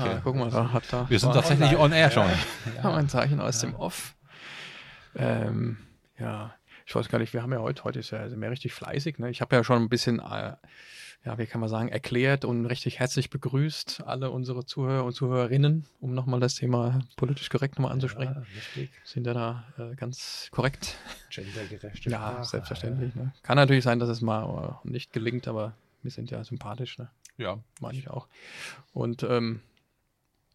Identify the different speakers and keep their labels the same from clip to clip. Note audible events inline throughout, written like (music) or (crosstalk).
Speaker 1: Okay.
Speaker 2: Ah, guck mal, da hat da.
Speaker 1: Wir sind tatsächlich on air schon.
Speaker 2: Ja, ein Zeichen aus dem Off. Ähm, ja, ich weiß gar nicht, wir haben ja heute, heute ist ja wir richtig fleißig. Ne? Ich habe ja schon ein bisschen, äh, ja, wie kann man sagen, erklärt und richtig herzlich begrüßt alle unsere Zuhörer und Zuhörerinnen, um nochmal das Thema politisch korrekt nochmal anzusprechen.
Speaker 3: Ja.
Speaker 2: Sind ja da äh, ganz korrekt?
Speaker 3: Gendergerechte
Speaker 2: Ja, selbstverständlich. Ne? Kann natürlich sein, dass es mal äh, nicht gelingt, aber wir sind ja sympathisch, ne?
Speaker 1: Ja.
Speaker 2: meine ich auch. Und ähm,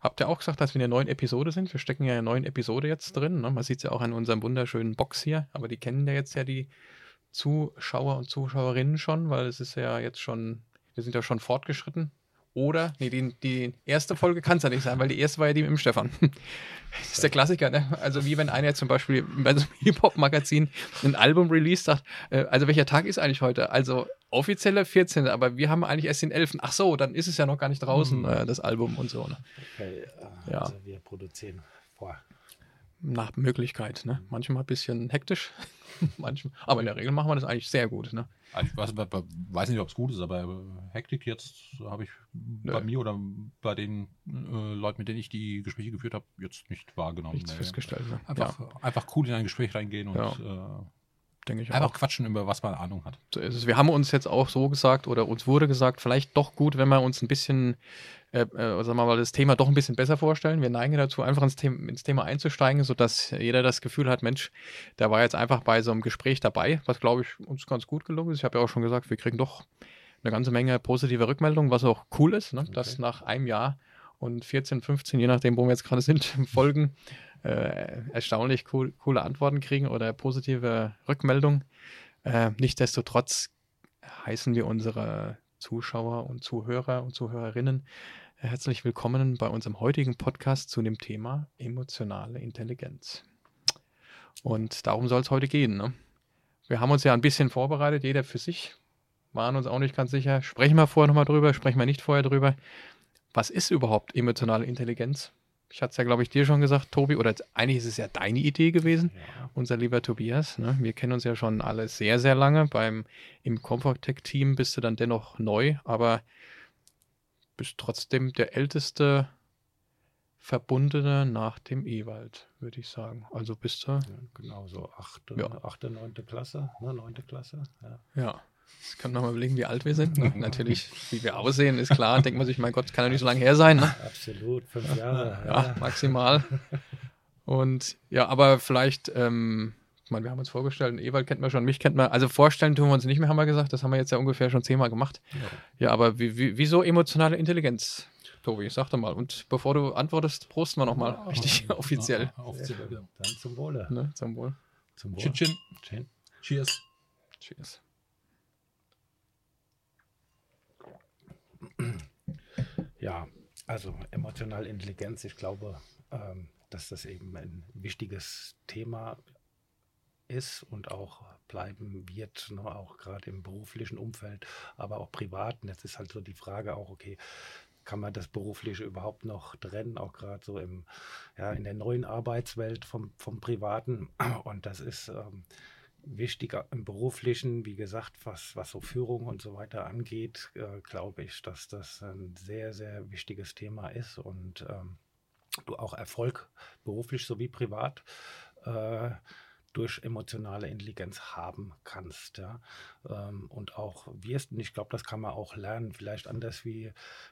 Speaker 2: habt ihr auch gesagt, dass wir in der neuen Episode sind? Wir stecken ja in der neuen Episode jetzt drin. Ne? Man sieht es ja auch an unserem wunderschönen Box hier, aber die kennen ja jetzt ja die Zuschauer und Zuschauerinnen schon, weil es ist ja jetzt schon, wir sind ja schon fortgeschritten. Oder, nee, die, die erste Folge kann es ja nicht sein, weil die erste war ja die mit dem Stefan. (laughs) Das ist der Klassiker, ne? Also wie wenn einer jetzt zum Beispiel bei so einem Hip-Hop-Magazin ein Album release sagt, äh, also welcher Tag ist eigentlich heute? Also offizielle 14. Aber wir haben eigentlich erst den 11. Ach so, dann ist es ja noch gar nicht draußen, äh, das Album und so. Ne?
Speaker 3: Okay, äh,
Speaker 2: Ja.
Speaker 3: Also wir produzieren vor.
Speaker 2: Nach Möglichkeit, ne? Manchmal ein bisschen hektisch, (laughs) manchmal, aber in der Regel machen wir das eigentlich sehr gut, ne?
Speaker 1: Also Ich weiß, weiß nicht, ob es gut ist, aber Hektik jetzt habe ich bei mir oder bei den äh, Leuten, mit denen ich die Gespräche geführt habe, jetzt nicht wahrgenommen.
Speaker 2: Nichts festgestellt, ne?
Speaker 1: Einfach, einfach cool in ein Gespräch reingehen und
Speaker 2: Ja. Denke ich
Speaker 1: einfach
Speaker 2: auch.
Speaker 1: quatschen, über was man Ahnung hat.
Speaker 2: So ist es. Wir haben uns jetzt auch so gesagt oder uns wurde gesagt, vielleicht doch gut, wenn wir uns ein bisschen, äh, äh, sagen wir mal, das Thema doch ein bisschen besser vorstellen. Wir neigen dazu, einfach ins Thema, ins Thema einzusteigen, sodass jeder das Gefühl hat, Mensch, der war jetzt einfach bei so einem Gespräch dabei, was glaube ich uns ganz gut gelungen ist. Ich habe ja auch schon gesagt, wir kriegen doch eine ganze Menge positive Rückmeldungen, was auch cool ist, ne? dass nach einem Jahr und 14, 15, je nachdem, wo wir jetzt gerade sind, (laughs) Folgen, äh, erstaunlich cool, coole Antworten kriegen oder positive Rückmeldungen. Äh, nichtsdestotrotz heißen wir unsere Zuschauer und Zuhörer und Zuhörerinnen herzlich willkommen bei unserem heutigen Podcast zu dem Thema emotionale Intelligenz. Und darum soll es heute gehen. Ne? Wir haben uns ja ein bisschen vorbereitet, jeder für sich, waren uns auch nicht ganz sicher. Sprechen wir vorher nochmal drüber, sprechen wir nicht vorher drüber. Was ist überhaupt emotionale Intelligenz? Ich hatte es ja, glaube ich, dir schon gesagt, Tobi, oder eigentlich ist es ja deine Idee gewesen
Speaker 3: Ja.
Speaker 2: unser lieber Tobias. Ne? Wir kennen uns ja schon alle sehr, sehr lange. Beim, Im Comfort-Tech-Team bist du dann dennoch neu, aber bist trotzdem der älteste Verbundene nach dem Ewald, würde ich sagen. Also bist du,
Speaker 3: Ja, genau, so achte,
Speaker 2: Ja.
Speaker 3: achte, neunte Klasse, ne, neunte Klasse. Ja.
Speaker 2: ja. Jetzt können wir mal überlegen, wie alt wir sind. Ne? (laughs) Natürlich, wie wir aussehen, ist klar. Denkt man sich, mein Gott, kann ja nicht so lange her sein. Ne?
Speaker 3: Absolut, fünf Jahre.
Speaker 2: Ja, maximal. Und ja, aber vielleicht, ähm, ich meine, wir haben uns vorgestellt, Ewald kennt man schon, mich kennt man. Also vorstellen tun wir uns nicht mehr, haben wir gesagt. Das haben wir jetzt ja ungefähr schon zehnmal gemacht. Ja, aber wie, wie, wieso emotionale Intelligenz? Tobi, sag doch mal. Und bevor du antwortest, prosten wir nochmal richtig (laughs) offiziell.
Speaker 1: Ja, offiziell, ja.
Speaker 3: Dann zum Wohle.
Speaker 2: Ne, zum Wohl.
Speaker 3: Zum Wohle.
Speaker 1: Chin, chin.
Speaker 3: Chin.
Speaker 1: Cheers.
Speaker 2: Cheers. (clears throat)
Speaker 3: Ja, also emotionale Intelligenz, ich glaube, ähm, dass das eben ein wichtiges Thema ist und auch bleiben wird, ne, auch gerade im beruflichen Umfeld, aber auch privaten. Jetzt ist halt so die Frage auch, okay, kann man das Berufliche überhaupt noch trennen, auch gerade so im, ja, in der neuen Arbeitswelt vom, vom Privaten. Und das ist ähm, wichtiger im Beruflichen, wie gesagt, was, was so Führung und so weiter angeht, äh, glaube ich, dass das ein sehr, sehr wichtiges Thema ist und ähm, du auch Erfolg beruflich sowie privat äh, durch emotionale Intelligenz haben kannst. Ja? Ähm, und auch wirst, und ich glaube, das kann man auch lernen, vielleicht anders wie,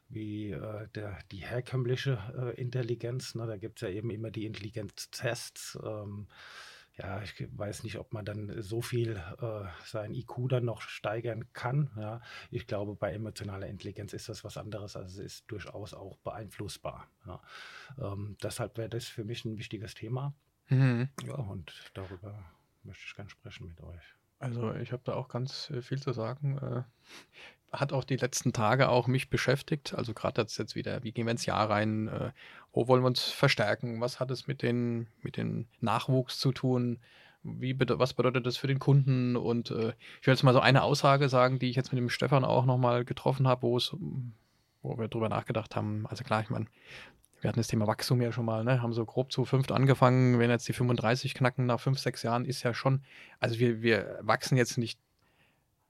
Speaker 3: wie äh, der, die herkömmliche äh, Intelligenz. Ne? Da gibt es ja eben immer die Intelligenztests. Ähm, ja, ich weiß nicht, ob man dann so viel äh, sein IQ dann noch steigern kann. Ja, ich glaube, bei emotionaler Intelligenz ist das was anderes. Also es ist durchaus auch beeinflussbar. Ja. Ähm, deshalb wäre das für mich ein wichtiges Thema.
Speaker 2: Mhm.
Speaker 3: Ja, und darüber möchte ich gerne sprechen mit euch.
Speaker 2: Also ich habe da auch ganz äh, viel zu sagen. Hat auch die letzten Tage auch mich beschäftigt. Also gerade jetzt, wieder, wie gehen wir ins Jahr rein? Äh, wo wollen wir uns verstärken? Was hat es mit den, mit den Nachwuchs zu tun? Wie, was bedeutet das für den Kunden? Und äh, ich will jetzt mal so eine Aussage sagen, die ich jetzt mit dem Stefan auch nochmal getroffen habe, wo es, wo wir drüber nachgedacht haben. Also klar, ich meine, wir hatten das Thema Wachstum ja schon mal, ne? haben so grob zu fünft angefangen. Wenn jetzt die 35 knacken nach fünf, sechs Jahren, ist ja schon, also wir, wir wachsen jetzt nicht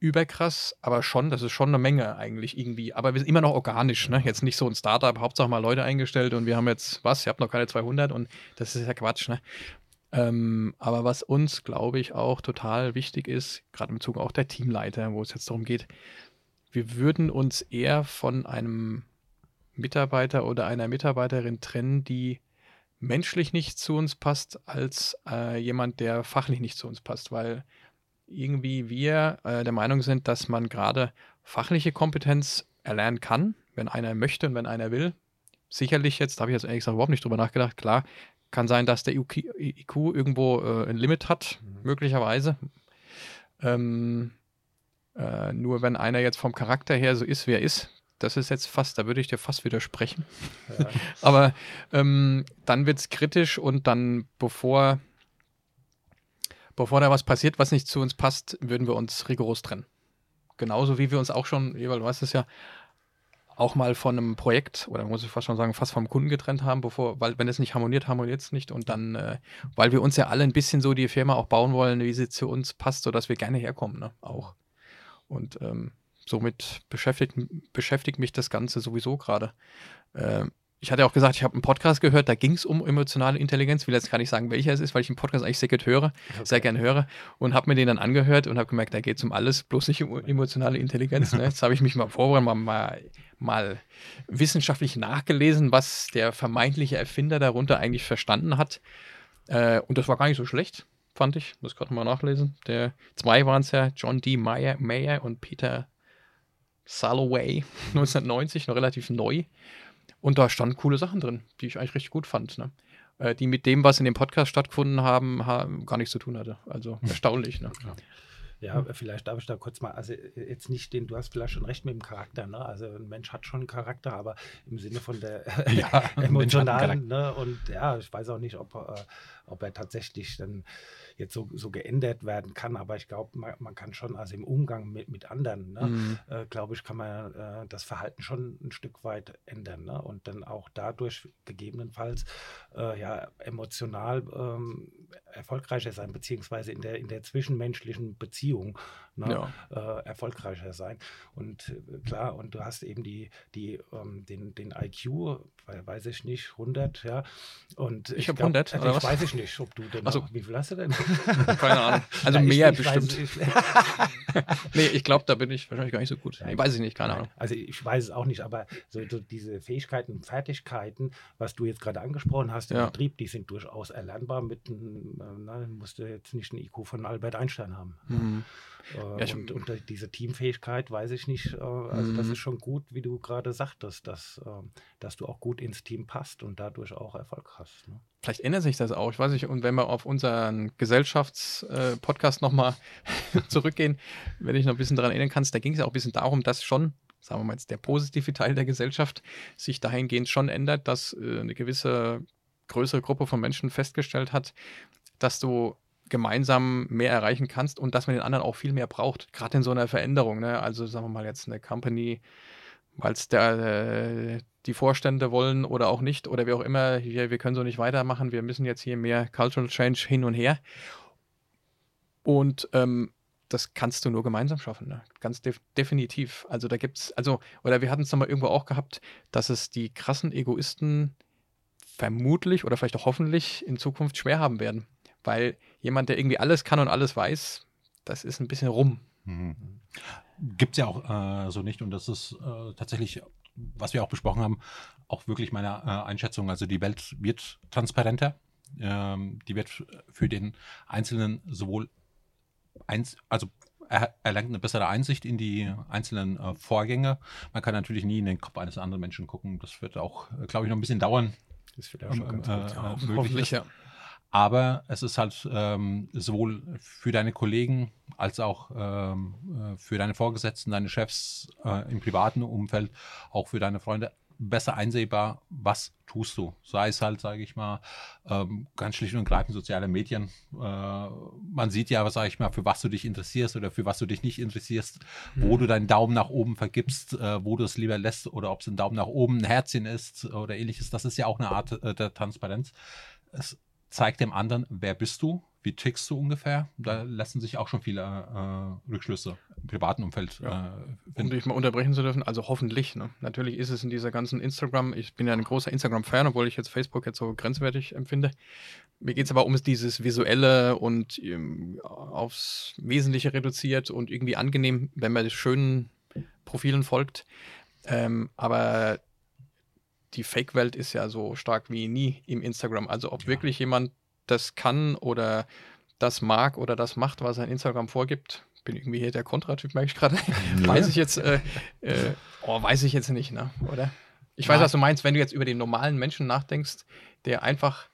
Speaker 2: überkrass, aber schon, das ist schon eine Menge eigentlich irgendwie. Aber wir sind immer noch organisch, ne? Jetzt nicht so ein Startup, Hauptsache mal Leute eingestellt und wir haben jetzt, was, ihr habt noch keine 200 und das ist ja Quatsch, ne? Ähm, aber was uns, glaube ich, auch total wichtig ist, gerade im Bezug auch der Teamleiter, wo es jetzt darum geht, wir würden uns eher von einem Mitarbeiter oder einer Mitarbeiterin trennen, die menschlich nicht zu uns passt, als äh, jemand, der fachlich nicht zu uns passt, weil irgendwie wir äh, der Meinung sind, dass man gerade fachliche Kompetenz erlernen kann, wenn einer möchte und wenn einer will. Sicherlich jetzt, da habe ich jetzt ehrlich gesagt überhaupt nicht drüber nachgedacht, klar, kann sein, dass der IQ, IQ irgendwo äh, ein Limit hat, mhm. möglicherweise. Ähm, äh, nur wenn einer jetzt vom Charakter her so ist, wie er ist, das ist jetzt fast, da würde ich dir fast widersprechen. Ja. (laughs) Aber ähm, dann wird es kritisch und dann, bevor, bevor da was passiert, was nicht zu uns passt, würden wir uns rigoros trennen. Genauso wie wir uns auch schon, Ewald, du weißt es ja, auch mal von einem Projekt oder muss ich fast schon sagen, fast vom Kunden getrennt haben, bevor, weil wenn es nicht harmoniert, harmoniert es nicht. Und dann, äh, weil wir uns ja alle ein bisschen so die Firma auch bauen wollen, wie sie zu uns passt, sodass wir gerne herkommen, ne? Auch. Und ähm, somit beschäftigt, beschäftigt mich das Ganze sowieso gerade. Ähm, ich hatte auch gesagt, ich habe einen Podcast gehört, da ging es um emotionale Intelligenz. Will jetzt gar nicht sagen, welcher es ist, weil ich den Podcast eigentlich sehr gut höre, okay. sehr gerne höre. Und habe mir den dann angehört und habe gemerkt, da geht es um alles, bloß nicht um emotionale Intelligenz. Ne? Jetzt habe ich mich mal vorbereitet, mal, mal, mal, wissenschaftlich nachgelesen, was der vermeintliche Erfinder darunter eigentlich verstanden hat. Äh, und das war gar nicht so schlecht, fand ich. Muss gerade mal nachlesen. Der zwei waren es ja, John D. Mayer, Mayer und Peter Salloway, (laughs) 1990, noch relativ neu. Und da standen coole Sachen drin, die ich eigentlich richtig gut fand. Ne? Äh, die mit dem, was in dem Podcast stattgefunden haben, haben gar nichts zu tun hatte. Also erstaunlich. Ne?
Speaker 3: Ja. Ja, vielleicht darf ich da kurz mal, also äh, jetzt nicht den, du hast vielleicht schon recht mit dem Charakter, ne? Also ein Mensch hat schon einen Charakter, aber im Sinne von der (laughs) ja, (laughs) emotionalen, ne? Und ja, ich weiß auch nicht, ob, äh, ob er tatsächlich dann jetzt so, so geändert werden kann. Aber ich glaube, man, man, kann schon, also im Umgang mit, mit anderen, ne, mhm. äh, glaube ich, kann man äh, das Verhalten schon ein Stück weit ändern. Ne? Und dann auch dadurch gegebenenfalls äh, ja, emotional ähm, erfolgreicher sein, beziehungsweise in der, in der zwischenmenschlichen Beziehung ne, ja. äh, erfolgreicher sein. Und äh, klar, und du hast eben die, die, ähm, den, den IQ, weiß ich nicht, 100, ja. Und
Speaker 2: ich, ich habe 100,
Speaker 3: also ich weiß ich nicht, ob du denn,
Speaker 2: also,
Speaker 3: wie viel hast du denn? (laughs)
Speaker 2: Keine Ahnung. Also ja, mehr ich, ich bestimmt. Weiß, (laughs) nee, ich glaube, da bin ich wahrscheinlich gar nicht so gut. Nein, weiß ich nicht, keine Ahnung.
Speaker 3: Also ich weiß es auch nicht, aber so, so diese Fähigkeiten und Fertigkeiten, was du jetzt gerade angesprochen hast im ja. Betrieb, die sind durchaus erlernbar mit, einem, äh, na, musst du jetzt nicht einen IQ von Albert Einstein haben. Mhm. Äh, ja, und, und, diese Teamfähigkeit weiß ich nicht. Äh, also, mhm. das ist schon gut, wie du gerade sagtest, dass, äh, dass du auch gut ins Team passt und dadurch auch Erfolg hast. Ne?
Speaker 2: Vielleicht ändert sich das auch. Ich weiß nicht, und wenn wir auf unseren Gesellschaftspodcast äh, nochmal (laughs) zurückgehen, wenn ich noch ein bisschen daran erinnern kannst, da ging es ja auch ein bisschen darum, dass schon sagen wir mal jetzt der positive Teil der Gesellschaft sich dahingehend schon ändert, dass äh, eine gewisse größere Gruppe von Menschen festgestellt hat, dass du gemeinsam mehr erreichen kannst und dass man den anderen auch viel mehr braucht, gerade in so einer Veränderung. Ne? Also sagen wir mal jetzt eine Company, weil es äh, die Vorstände wollen oder auch nicht oder wie auch immer, hier, wir können so nicht weitermachen, wir müssen jetzt hier mehr Cultural Change hin und her. Und ähm, das kannst du nur gemeinsam schaffen, ne? ganz def definitiv. Also da gibt es, also, oder wir hatten es nochmal irgendwo auch gehabt, dass es die krassen Egoisten vermutlich oder vielleicht auch hoffentlich in Zukunft schwer haben werden. Weil jemand, der irgendwie alles kann und alles weiß, das ist ein bisschen rum. Mhm.
Speaker 1: Gibt es ja auch äh, so nicht und das ist äh, tatsächlich, was wir auch besprochen haben, auch wirklich meine äh, Einschätzung. Also die Welt wird transparenter, ähm, die wird für den Einzelnen sowohl eins, also er erlangt eine bessere Einsicht in die einzelnen äh, Vorgänge. Man kann natürlich nie in den Kopf eines anderen Menschen gucken. Das wird auch, äh, glaube ich, noch ein bisschen dauern.
Speaker 3: Das wird auch schon ähm, ganz
Speaker 1: äh, gut. Aber es ist halt ähm, sowohl für deine Kollegen als auch ähm, äh, für deine Vorgesetzten, deine Chefs äh, im privaten Umfeld, auch für deine Freunde besser einsehbar, was tust du. Sei es halt, sage ich mal, ähm, ganz schlicht und greifend soziale Medien. Äh, man sieht ja, sage ich mal, für was du dich interessierst oder für was du dich nicht interessierst, mhm. wo du deinen Daumen nach oben vergibst, äh, wo du es lieber lässt oder ob es ein Daumen nach oben, ein Herzchen ist oder ähnliches. Das ist ja auch eine Art äh, der Transparenz. Es zeig dem anderen, wer bist du, wie tickst du ungefähr? Da lassen sich auch schon viele äh, Rückschlüsse im privaten Umfeld
Speaker 2: Ja.
Speaker 1: äh,
Speaker 2: Um
Speaker 1: finden.
Speaker 2: dich mal unterbrechen zu dürfen, also hoffentlich. Ne? Natürlich ist es in dieser ganzen Instagram, ich bin ja ein großer Instagram-Fan, obwohl ich jetzt Facebook jetzt so grenzwertig empfinde. Mir geht es aber um dieses Visuelle und ähm, aufs Wesentliche reduziert und irgendwie angenehm, wenn man schönen Profilen folgt. Ähm, aber die Fake-Welt ist ja so stark wie nie im Instagram. Also ob
Speaker 1: Ja.
Speaker 2: wirklich jemand das kann oder das mag oder das macht, was ein Instagram vorgibt. Bin irgendwie hier der Kontratyp, merke ich gerade. (laughs) (laughs) weiß ich jetzt, äh, äh, oh, weiß ich jetzt nicht, ne? Oder? Ich weiß,
Speaker 1: Nein.
Speaker 2: was du meinst, wenn du jetzt über den normalen Menschen nachdenkst, der einfach,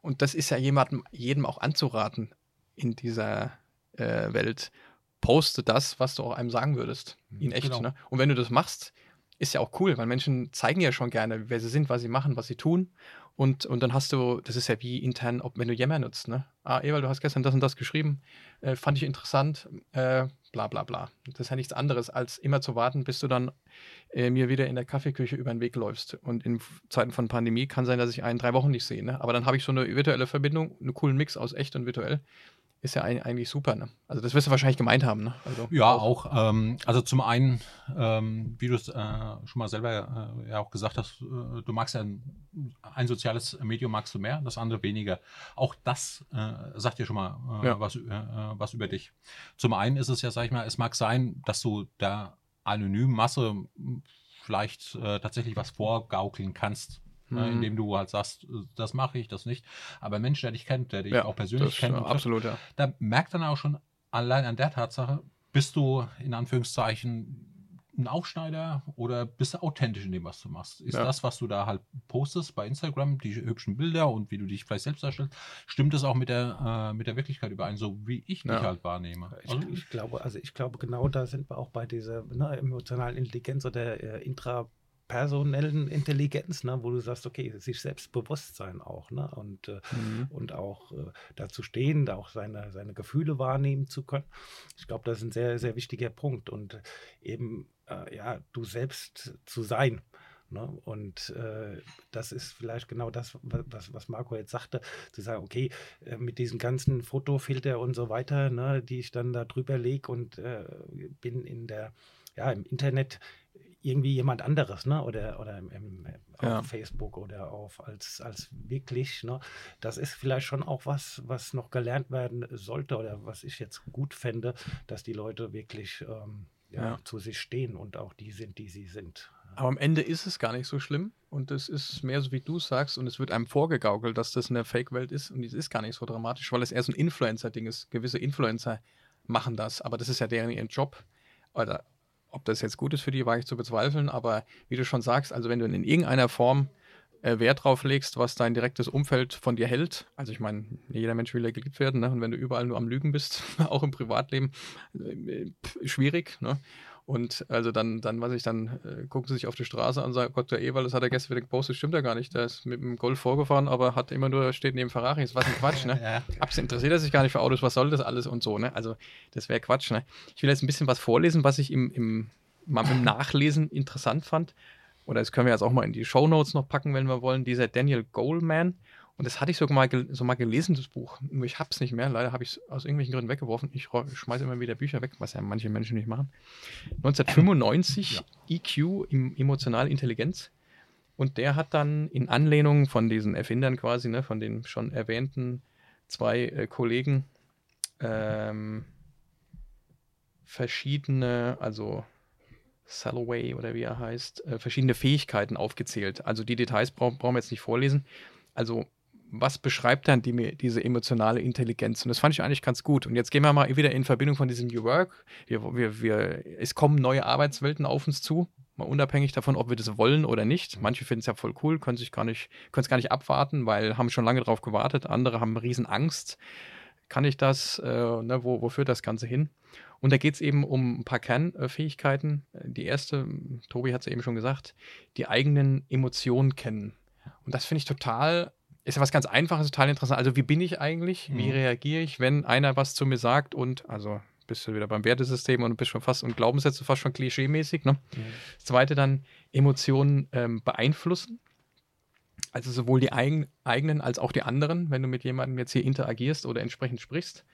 Speaker 2: und das ist ja jemandem, jedem auch anzuraten in dieser äh, Welt, poste das, was du auch einem sagen würdest. In echt,
Speaker 1: Genau.
Speaker 2: ne? Und wenn du das machst, ist ja auch cool, weil Menschen zeigen ja schon gerne, wer sie sind, was sie machen, was sie tun. Und, und dann hast du, das ist ja wie intern, ob wenn du Yammer nutzt, ne? Ah, Ewald, du hast gestern das und das geschrieben, äh, fand ich interessant, äh, bla bla bla. Das ist ja nichts anderes, als immer zu warten, bis du dann äh, mir wieder in der Kaffeeküche über den Weg läufst. Und in Zeiten von Pandemie kann sein, dass ich einen drei Wochen nicht sehe, ne? Aber dann habe ich so eine virtuelle Verbindung, einen coolen Mix aus echt und virtuell. Ist ja eigentlich super, ne? Also das wirst du wahrscheinlich gemeint haben, ne? Also,
Speaker 1: Ja, auch. Ähm, also zum einen, ähm, wie du es äh, schon mal selber äh, ja auch gesagt hast, äh, du magst ja ein, ein soziales Medium magst du mehr, das andere weniger. Auch das äh, sagt dir schon mal äh,
Speaker 2: Ja.
Speaker 1: was, äh, was über dich. Zum einen ist es ja, sag ich mal, es mag sein, dass du der anonymen Masse vielleicht tatsächlich was vorgaukeln kannst. Äh,
Speaker 2: Mhm.
Speaker 1: Indem du halt sagst, äh, das mache ich, das nicht. Aber ein Mensch, der dich kennt, der dich
Speaker 2: ja,
Speaker 1: auch persönlich
Speaker 2: das,
Speaker 1: kennt, trifft,
Speaker 2: absolut, ja.
Speaker 1: da merkt dann auch schon allein an der Tatsache, bist du in Anführungszeichen ein Aufschneider oder bist du authentisch in dem, was du machst? Ist
Speaker 2: Ja.
Speaker 1: das, was du da halt postest bei Instagram, die hübschen Bilder und wie du dich vielleicht selbst darstellst, stimmt das auch mit der, äh, mit der Wirklichkeit überein, so wie ich dich
Speaker 2: Ja.
Speaker 1: halt wahrnehme?
Speaker 3: Ich,
Speaker 1: Also,
Speaker 3: ich glaube, also ich glaube, genau da sind wir auch bei dieser ne, emotionalen Intelligenz oder äh, intrapersonellen Intelligenz, ne, wo du sagst, okay, sich Selbstbewusstsein auch, ne? Und, äh,
Speaker 2: Mhm.
Speaker 3: und auch äh, dazu stehen, auch seine, seine Gefühle wahrnehmen zu können. Ich glaube, das ist ein sehr, sehr wichtiger Punkt. Und eben, äh, ja, du selbst zu sein. Ne? Und äh, das ist vielleicht genau das, wa- was, was Marco jetzt sagte, zu sagen, okay, äh, mit diesen ganzen Fotofilter und so weiter, ne, die ich dann da drüber lege und äh, bin in der, ja, im Internet irgendwie jemand anderes, ne? Oder, oder im, im, auf
Speaker 2: Ja.
Speaker 3: Facebook oder auf als, als wirklich, ne? Das ist vielleicht schon auch was, was noch gelernt werden sollte oder was ich jetzt gut fände, dass die Leute wirklich ähm, ja,
Speaker 2: Ja.
Speaker 3: zu sich stehen und auch die sind, die sie sind.
Speaker 2: Aber am Ende ist es gar nicht so schlimm und es ist mehr so, wie du sagst und es wird einem vorgegaukelt, dass das eine Fake-Welt ist und es ist gar nicht so dramatisch, weil es eher so ein Influencer-Ding ist. Gewisse Influencer machen das, aber das ist ja deren ihren Job. Oder ob das jetzt gut ist für die, wage ich zu bezweifeln, aber wie du schon sagst, also wenn du in irgendeiner Form äh, Wert drauf legst, was dein direktes Umfeld von dir hält, also ich meine, jeder Mensch will ja geliebt werden, ne? und wenn du überall nur am Lügen bist, (laughs) auch im Privatleben, äh, pff, schwierig, ne? Und also dann, dann was ich, dann äh, gucken sie sich auf die Straße an und sagen, Gott, der Ewald, das hat er gestern wieder gepostet, stimmt ja gar nicht. Der ist mit dem Golf vorgefahren, aber hat immer nur, steht neben Ferrari. Das ist was ein Quatsch, ne? (laughs)
Speaker 1: ja.
Speaker 2: Abs interessiert er sich gar nicht für Autos, was soll das alles und so, ne? Also, das wäre Quatsch, ne? Ich will jetzt ein bisschen was vorlesen, was ich im, im, mal im Nachlesen interessant fand. Oder das können wir jetzt auch mal in die Shownotes noch packen, wenn wir wollen. Dieser Daniel Goleman. Und das hatte ich so mal, so mal gelesen, das Buch. Nur ich hab's nicht mehr. Leider habe ich es aus irgendwelchen Gründen weggeworfen. Ich schmeiße immer wieder Bücher weg, was ja manche Menschen nicht machen. 1995 EQ, im, emotionale Intelligenz. Und der hat dann in Anlehnung von diesen Erfindern quasi, ne, von den schon erwähnten zwei äh, Kollegen, ähm, verschiedene, also Salloway oder wie er heißt, äh, verschiedene Fähigkeiten aufgezählt. Also die Details brau brauchen wir jetzt nicht vorlesen. Also was beschreibt dann die, diese emotionale Intelligenz? Und das fand ich eigentlich ganz gut. Und jetzt gehen wir mal wieder in Verbindung von diesem New Work. Wir, wir, wir, es kommen neue Arbeitswelten auf uns zu, mal unabhängig davon, ob wir das wollen oder nicht. Manche finden es ja voll cool, können sich gar nicht, können es gar nicht abwarten, weil haben schon lange darauf gewartet. Andere haben riesen Angst. Kann ich das? Äh, ne, wo, wo führt das Ganze hin? Und da geht es eben um ein paar Kernfähigkeiten. Die erste, Tobi hat es eben schon gesagt, die eigenen Emotionen kennen. Und das finde ich total, ist ja was ganz Einfaches, total interessant. Also wie bin ich eigentlich? Wie
Speaker 1: Mhm.
Speaker 2: reagiere ich, wenn einer was zu mir sagt und, also bist du wieder beim Wertesystem und bist schon fast und Glaubenssätze fast schon klischeemäßig. Ne? Das zweite dann, Emotionen ähm, beeinflussen. Also sowohl die eigen, eigenen als auch die anderen, wenn du mit jemandem jetzt hier interagierst oder entsprechend sprichst.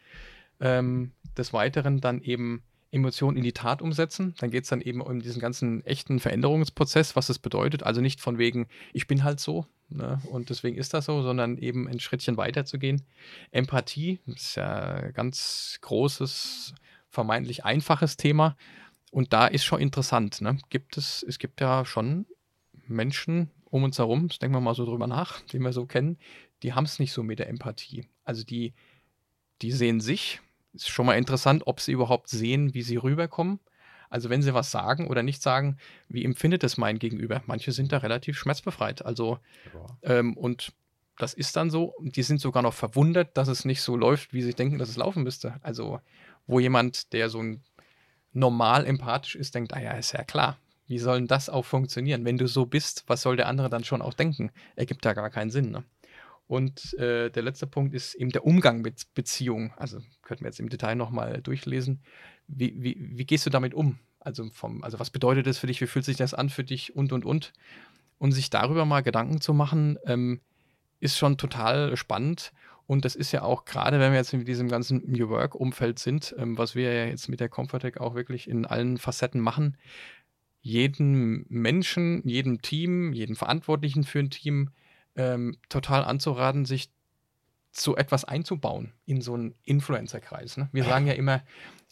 Speaker 2: Ähm, des Weiteren dann eben Emotionen in die Tat umsetzen. Dann geht es dann eben um diesen ganzen echten Veränderungsprozess, was das bedeutet. Also nicht von wegen, ich bin halt so ne, und deswegen ist das so, sondern eben ein Schrittchen weiter zu gehen. Empathie ist ja ein ganz großes, vermeintlich einfaches Thema. Und da ist schon interessant. Ne? Gibt es, es gibt ja schon Menschen um uns herum, das denken wir mal so drüber nach, die wir so kennen, die haben es nicht so mit der Empathie. Also die, die sehen sich, ist schon mal interessant, ob sie überhaupt sehen, wie sie rüberkommen. Also wenn sie was sagen oder nicht sagen, wie empfindet es mein Gegenüber? Manche sind da relativ schmerzbefreit. Also ja. ähm, und das ist dann so. Die sind sogar noch verwundert, dass es nicht so läuft, wie sie denken, dass es laufen müsste. Also wo jemand, der so ein normal empathisch ist, denkt, ah ja, ist ja klar. Wie soll denn das auch funktionieren? Wenn du so bist, was soll der andere dann schon auch denken? Ergibt da gar keinen Sinn. Ne? Und äh, der letzte Punkt ist eben der Umgang mit Beziehungen. Also könnten wir jetzt im Detail nochmal durchlesen. Wie, wie, wie gehst du damit um? Also, vom, also was bedeutet das für dich? Wie fühlt sich das an für dich? Und, und, und. Und sich darüber mal Gedanken zu machen, ähm, ist schon total spannend. Und das ist ja auch gerade, wenn wir jetzt in diesem ganzen New Work-Umfeld sind, ähm, was wir ja jetzt mit der Comfortech auch wirklich in allen Facetten machen, jeden Menschen, jedem Team, jedem Verantwortlichen für ein Team ähm, total anzuraten, sich so etwas einzubauen in so einen Influencer-Kreis. Ne? Wir sagen ja immer,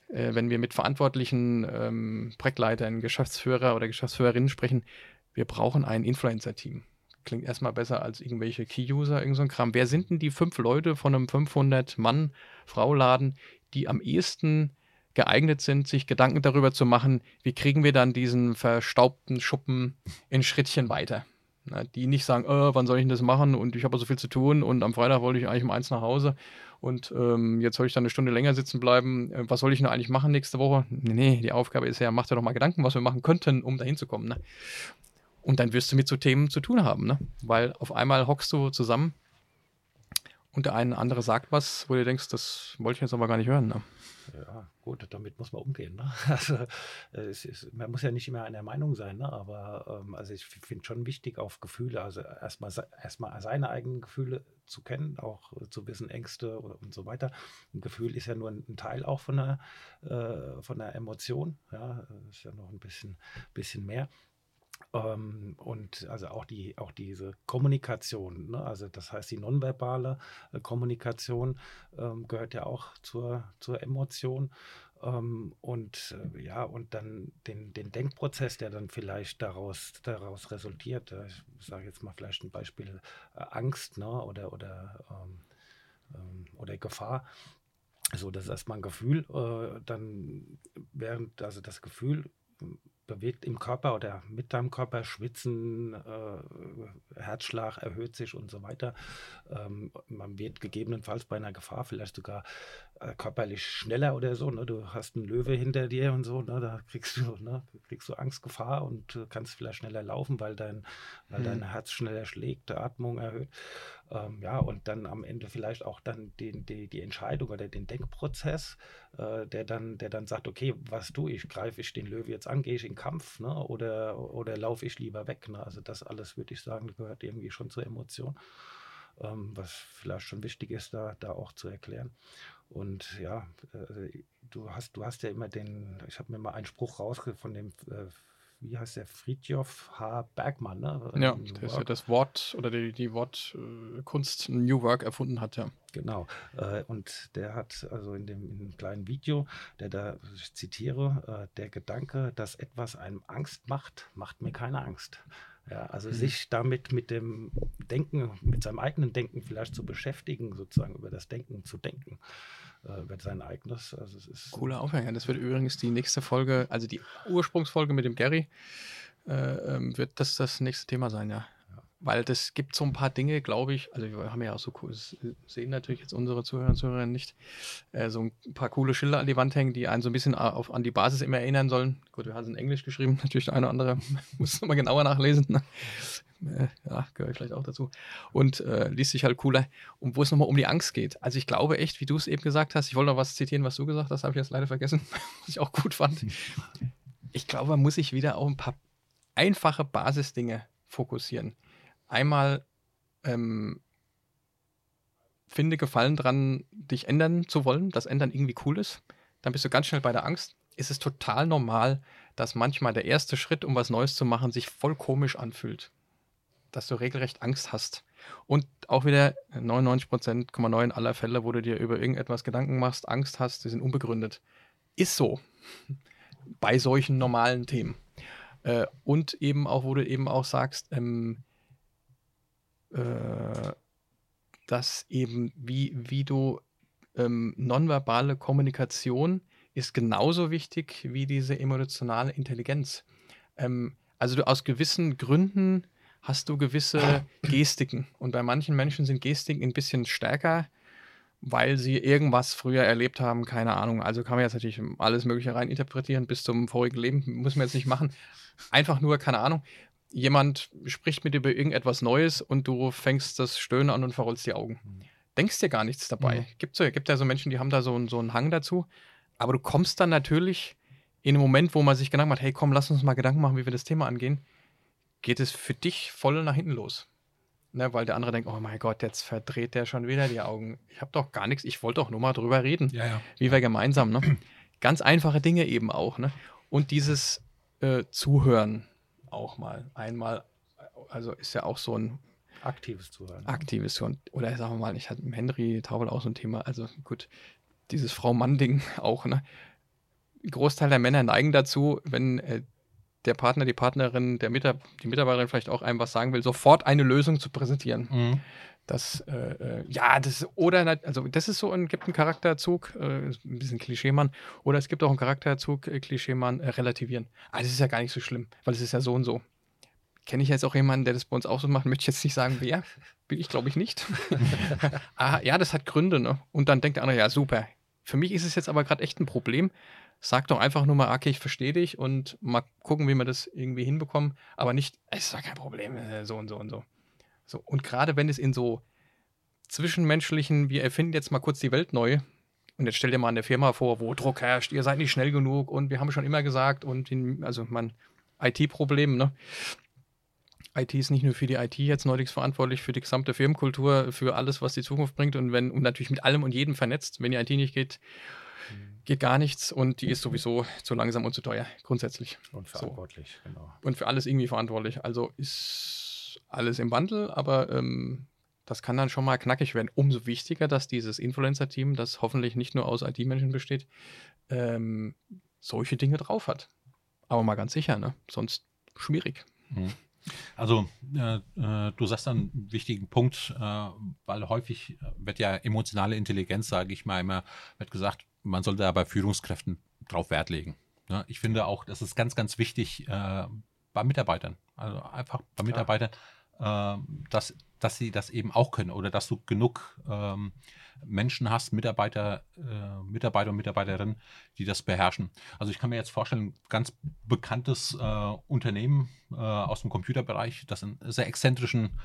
Speaker 2: äh, wenn wir mit verantwortlichen ähm, Projektleitern, Geschäftsführer oder Geschäftsführerinnen sprechen, wir brauchen ein Influencer-Team. Klingt erstmal besser als irgendwelche Key-User, irgend so Kram. Wer sind denn die fünf Leute von einem 500-Mann-Frau-Laden, die am ehesten geeignet sind, sich Gedanken darüber zu machen, wie kriegen wir dann diesen verstaubten Schuppen in Schrittchen weiter? Na, die nicht sagen, äh, wann soll ich denn das machen und ich habe so viel zu tun und am Freitag wollte ich eigentlich um eins nach Hause und ähm, jetzt soll ich dann eine Stunde länger sitzen bleiben. Äh, was soll ich denn eigentlich machen nächste Woche? Nee, nee, die Aufgabe ist ja, mach dir doch mal Gedanken, was wir machen könnten, um dahin zu kommen. Ne? Und dann wirst du mit so Themen zu tun haben, ne? weil auf einmal hockst du zusammen und der eine andere sagt was, wo du denkst, das wollte ich jetzt aber gar nicht hören. Ne?
Speaker 3: Ja, gut, damit muss man umgehen. Ne? (laughs) Also, ist, man muss ja nicht immer einer Meinung sein, ne? aber ähm, also ich finde schon wichtig auf Gefühle, also erstmal erstmal seine eigenen Gefühle zu kennen, auch zu wissen, Ängste und so weiter. Ein Gefühl ist ja nur ein, Teil auch von der, äh, von der Emotion, ja, ist ja noch ein bisschen, bisschen mehr. Ähm, und also auch die, auch diese Kommunikation, ne? also das heißt die nonverbale äh, Kommunikation ähm, gehört ja auch zur, zur Emotion. Ähm, und äh, ja, und dann den, den Denkprozess, der dann vielleicht daraus, daraus resultiert. Äh, ich sage jetzt mal vielleicht ein Beispiel äh, Angst ne? oder, oder, ähm, ähm, oder Gefahr. So, das ist erstmal ein Gefühl. Äh, dann während, also das Gefühl bewegt im Körper oder mit deinem Körper, Schwitzen, äh, Herzschlag erhöht sich und so weiter. Ähm, man wird gegebenenfalls bei einer Gefahr vielleicht sogar körperlich schneller oder so. Ne? Du hast einen Löwe hinter dir und so, ne? da kriegst du, ne? kriegst du Angst, Gefahr und äh, kannst vielleicht schneller laufen, weil dein, weil mhm. dein Herz schneller schlägt, die Atmung erhöht. Ähm, ja, und dann am Ende vielleicht auch dann den, die, die Entscheidung oder den Denkprozess, äh, der, dann, der dann sagt, okay, was tue ich? Greife ich den Löwe jetzt an, gehe ich in Kampf ne? oder, oder laufe ich lieber weg? Ne? Also das alles, würde ich sagen, gehört irgendwie schon zur Emotion, ähm, was vielleicht schon wichtig ist, da, da auch zu erklären. Und ja, äh, du hast, du hast ja immer den, ich habe mir mal einen Spruch rausgefunden von dem äh, wie heißt der, Friedjof H. Bergmann, ne?
Speaker 2: Ja, der ist ja das Wort oder die, die Wortkunst äh, New Work erfunden hat, ja.
Speaker 3: Genau. Äh, und der hat also in dem, in dem kleinen Video, der da, ich zitiere, äh, der Gedanke, dass etwas einem Angst macht, macht mir keine Angst. Ja, also mhm. sich damit mit dem Denken, mit seinem eigenen Denken vielleicht zu beschäftigen, sozusagen über das Denken zu denken äh, wird sein eigenes. Also es ist
Speaker 2: Cooler Aufhänger. Das wird übrigens die nächste Folge, also die Ursprungsfolge mit dem Gary, äh, ähm, wird das das nächste Thema sein, ja. Weil das gibt so ein paar Dinge, glaube ich, also wir haben ja auch so cool, sehen natürlich jetzt unsere Zuhörer und Zuhörerinnen nicht, äh, so ein paar coole Schilder an die Wand hängen, die einen so ein bisschen auf, an die Basis immer erinnern sollen. Gut, wir haben es in Englisch geschrieben, (laughs) natürlich der eine oder andere (laughs) muss nochmal genauer nachlesen. Ne? äh, ja, gehört vielleicht auch dazu. Und äh, liest sich halt cooler. Und wo es nochmal um die Angst geht. Also ich glaube echt, wie du es eben gesagt hast, ich wollte noch was zitieren, was du gesagt hast, habe ich jetzt leider vergessen, (laughs) was ich auch gut fand. Ich glaube, man muss sich wieder auf ein paar einfache Basisdinge fokussieren. Einmal ähm, finde Gefallen dran, dich ändern zu wollen, dass Ändern irgendwie cool ist, dann bist du ganz schnell bei der Angst. Ist es total normal, dass manchmal der erste Schritt, um was Neues zu machen, sich voll komisch anfühlt. Dass du regelrecht Angst hast. Und auch wieder 99,9% aller Fälle, wo du dir über irgendetwas Gedanken machst, Angst hast, die sind unbegründet. Ist so. Bei solchen normalen Themen. Äh, und eben auch, wo du eben auch sagst, ähm, äh, dass eben, wie, wie du ähm, nonverbale Kommunikation ist genauso wichtig wie diese emotionale Intelligenz. Ähm, also du aus gewissen Gründen hast du gewisse (clears throat) Gestiken. Und bei manchen Menschen sind Gestiken ein bisschen stärker, weil sie irgendwas früher erlebt haben, keine Ahnung. Also kann man jetzt natürlich alles Mögliche rein interpretieren, bis zum vorigen Leben, muss man jetzt nicht machen. Einfach nur, keine Ahnung, jemand spricht mit dir über irgendetwas Neues und du fängst das Stöhnen an und verrollst die Augen. Mhm. Denkst dir gar nichts dabei. Mhm. Gibt so, gibt ja so Menschen, die haben da so, so einen Hang dazu. Aber du kommst dann natürlich in einen Moment, wo man sich Gedanken macht, hey komm, lass uns mal Gedanken machen, wie wir das Thema angehen, geht es für dich voll nach hinten los. Ne, weil der andere denkt, oh mein Gott, jetzt verdreht der schon wieder die Augen. Ich habe doch gar nichts, ich wollte doch nur mal drüber reden,
Speaker 1: ja, ja.
Speaker 2: wie wir gemeinsam, ne? Ganz einfache Dinge eben auch, ne? Und dieses äh, Zuhören auch mal. Einmal, also ist ja auch so ein
Speaker 3: aktives Zuhören.
Speaker 2: Aktives Zuhören. Oder sagen wir mal, ich hatte mit Henry Taubel auch so ein Thema, also gut, dieses Frau-Mann-Ding (laughs) auch, ne? Ein Großteil der Männer neigen dazu, wenn äh, der Partner, die Partnerin, der Mitab die Mitarbeiterin vielleicht auch einem was sagen will, sofort eine Lösung zu präsentieren. Mhm. Das, äh, äh ja, das oder also das ist so ein, gibt einen Charakterzug, äh, ein bisschen Klischeemann, oder es gibt auch einen Charakterzug, äh, Klischeemann, äh, relativieren. Ah, das ist ja gar nicht so schlimm, weil es ist ja so und so. Kenne ich jetzt auch jemanden, der das bei uns auch so macht, möchte ich jetzt nicht sagen, wer, bin ich glaube ich nicht. (laughs) ah, ja, das hat Gründe, ne? Und dann denkt der andere, ja, super, für mich ist es jetzt aber gerade echt ein Problem. Sag doch einfach nur mal, okay, ich verstehe dich und mal gucken, wie wir das irgendwie hinbekommen. Aber nicht, es ist doch kein Problem, äh, so und so und so. So und gerade wenn es in so zwischenmenschlichen, wir erfinden jetzt mal kurz die Welt neu. Und jetzt stell dir mal eine Firma vor, wo Druck herrscht, ihr seid nicht schnell genug und wir haben schon immer gesagt und in, also man IT-Problem, ne? IT ist nicht nur für die IT jetzt neulich verantwortlich, für die gesamte Firmenkultur, für alles, was die Zukunft bringt und wenn und natürlich mit allem und jedem vernetzt. Wenn die IT nicht geht, mhm. geht gar nichts und die ist sowieso zu langsam und zu teuer, grundsätzlich.
Speaker 3: Und verantwortlich,
Speaker 2: so. genau. Und für alles irgendwie verantwortlich. Also ist alles im Wandel, aber ähm, das kann dann schon mal knackig werden. Umso wichtiger, dass dieses Influencer-Team, das hoffentlich nicht nur aus IT-Menschen besteht, ähm, solche Dinge drauf hat. Aber mal ganz sicher, ne? Sonst schwierig. Mhm.
Speaker 1: Also äh, äh, du sagst einen wichtigen Punkt, äh, weil häufig wird ja emotionale Intelligenz, sage ich mal immer, wird gesagt, man sollte da bei Führungskräften drauf Wert legen. Ich finde auch, das ist ganz, ganz wichtig äh, bei Mitarbeitern. Also einfach bei Mitarbeitern, äh, dass, dass sie das eben auch können oder dass du genug ähm, Menschen hast, Mitarbeiter, äh, Mitarbeiter und Mitarbeiterinnen, die das beherrschen. Also ich kann mir jetzt vorstellen, ein ganz bekanntes äh, Unternehmen äh, aus dem Computerbereich, das einen sehr exzentrischen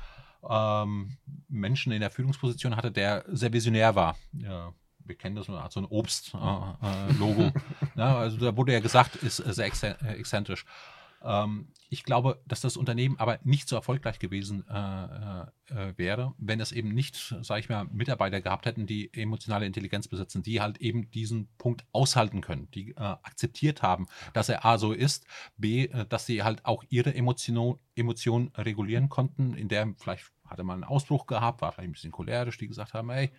Speaker 1: ähm, Menschen in der Führungsposition hatte, der sehr visionär war. Ja, wir kennen das, hat so ein Obst-Logo. Äh, äh, (laughs) ja, also da wurde ja gesagt, ist sehr exzentrisch. Ähm, ich glaube, dass das Unternehmen aber nicht so erfolgreich gewesen äh, äh, wäre, wenn es eben nicht, sage ich mal, Mitarbeiter gehabt hätten, die emotionale Intelligenz besitzen, die halt eben diesen Punkt aushalten können, die äh, akzeptiert haben, dass er A so ist, B, äh, dass sie halt auch ihre Emotionen Emotion regulieren konnten, in der vielleicht hatte man einen Ausbruch gehabt, war vielleicht ein bisschen cholerisch, die gesagt haben, ey,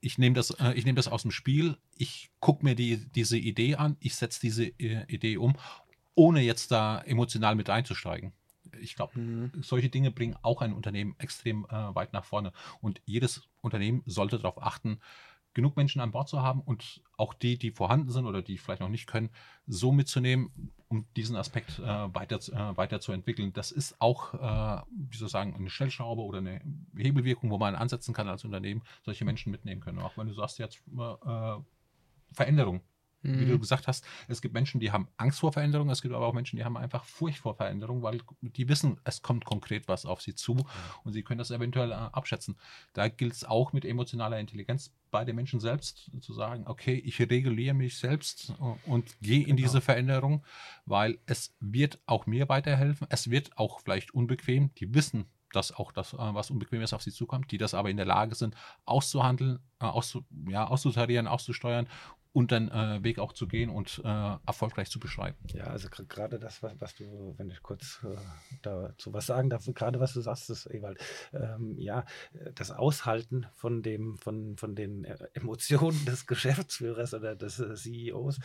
Speaker 1: ich nehme das, äh, nehm das aus dem Spiel, ich gucke mir die, diese Idee an, ich setze diese äh, Idee um ohne jetzt da emotional mit einzusteigen. Ich glaube, mhm. solche Dinge bringen auch ein Unternehmen extrem äh, weit nach vorne. Und jedes Unternehmen sollte darauf achten, genug Menschen an Bord zu haben und auch die, die vorhanden sind oder die vielleicht noch nicht können, so mitzunehmen, um diesen Aspekt äh, weiter, äh, weiterzuentwickeln. Das ist auch, äh, wie soll ich sagen, eine Stellschraube oder eine Hebelwirkung, wo man ansetzen kann als Unternehmen, solche Menschen mitnehmen können. Auch wenn du sagst jetzt äh, Veränderung wie du mhm. gesagt hast, es gibt Menschen, die haben Angst vor Veränderung, es gibt aber auch Menschen, die haben einfach Furcht vor Veränderung, weil die wissen, es kommt konkret was auf sie zu und sie können das eventuell äh, abschätzen. Da gilt es auch mit emotionaler Intelligenz bei den Menschen selbst zu sagen, okay, ich reguliere mich selbst äh, und gehe in genau. diese Veränderung, weil es wird auch mir weiterhelfen, es wird auch vielleicht unbequem, die wissen, dass auch das, äh, was Unbequemes auf sie zukommt, die das aber in der Lage sind, auszuhandeln, auszu, ja, auszutarieren, auszusteuern und dann äh, Weg auch zu gehen und äh, erfolgreich zu beschreiben.
Speaker 3: Ja, also gerade das, was, was, du, wenn ich kurz äh, dazu was sagen darf, gerade was du sagst, ist, Ewald, ähm, ja, das Aushalten von dem, von, von den äh, Emotionen des Geschäftsführers oder des äh, CEOs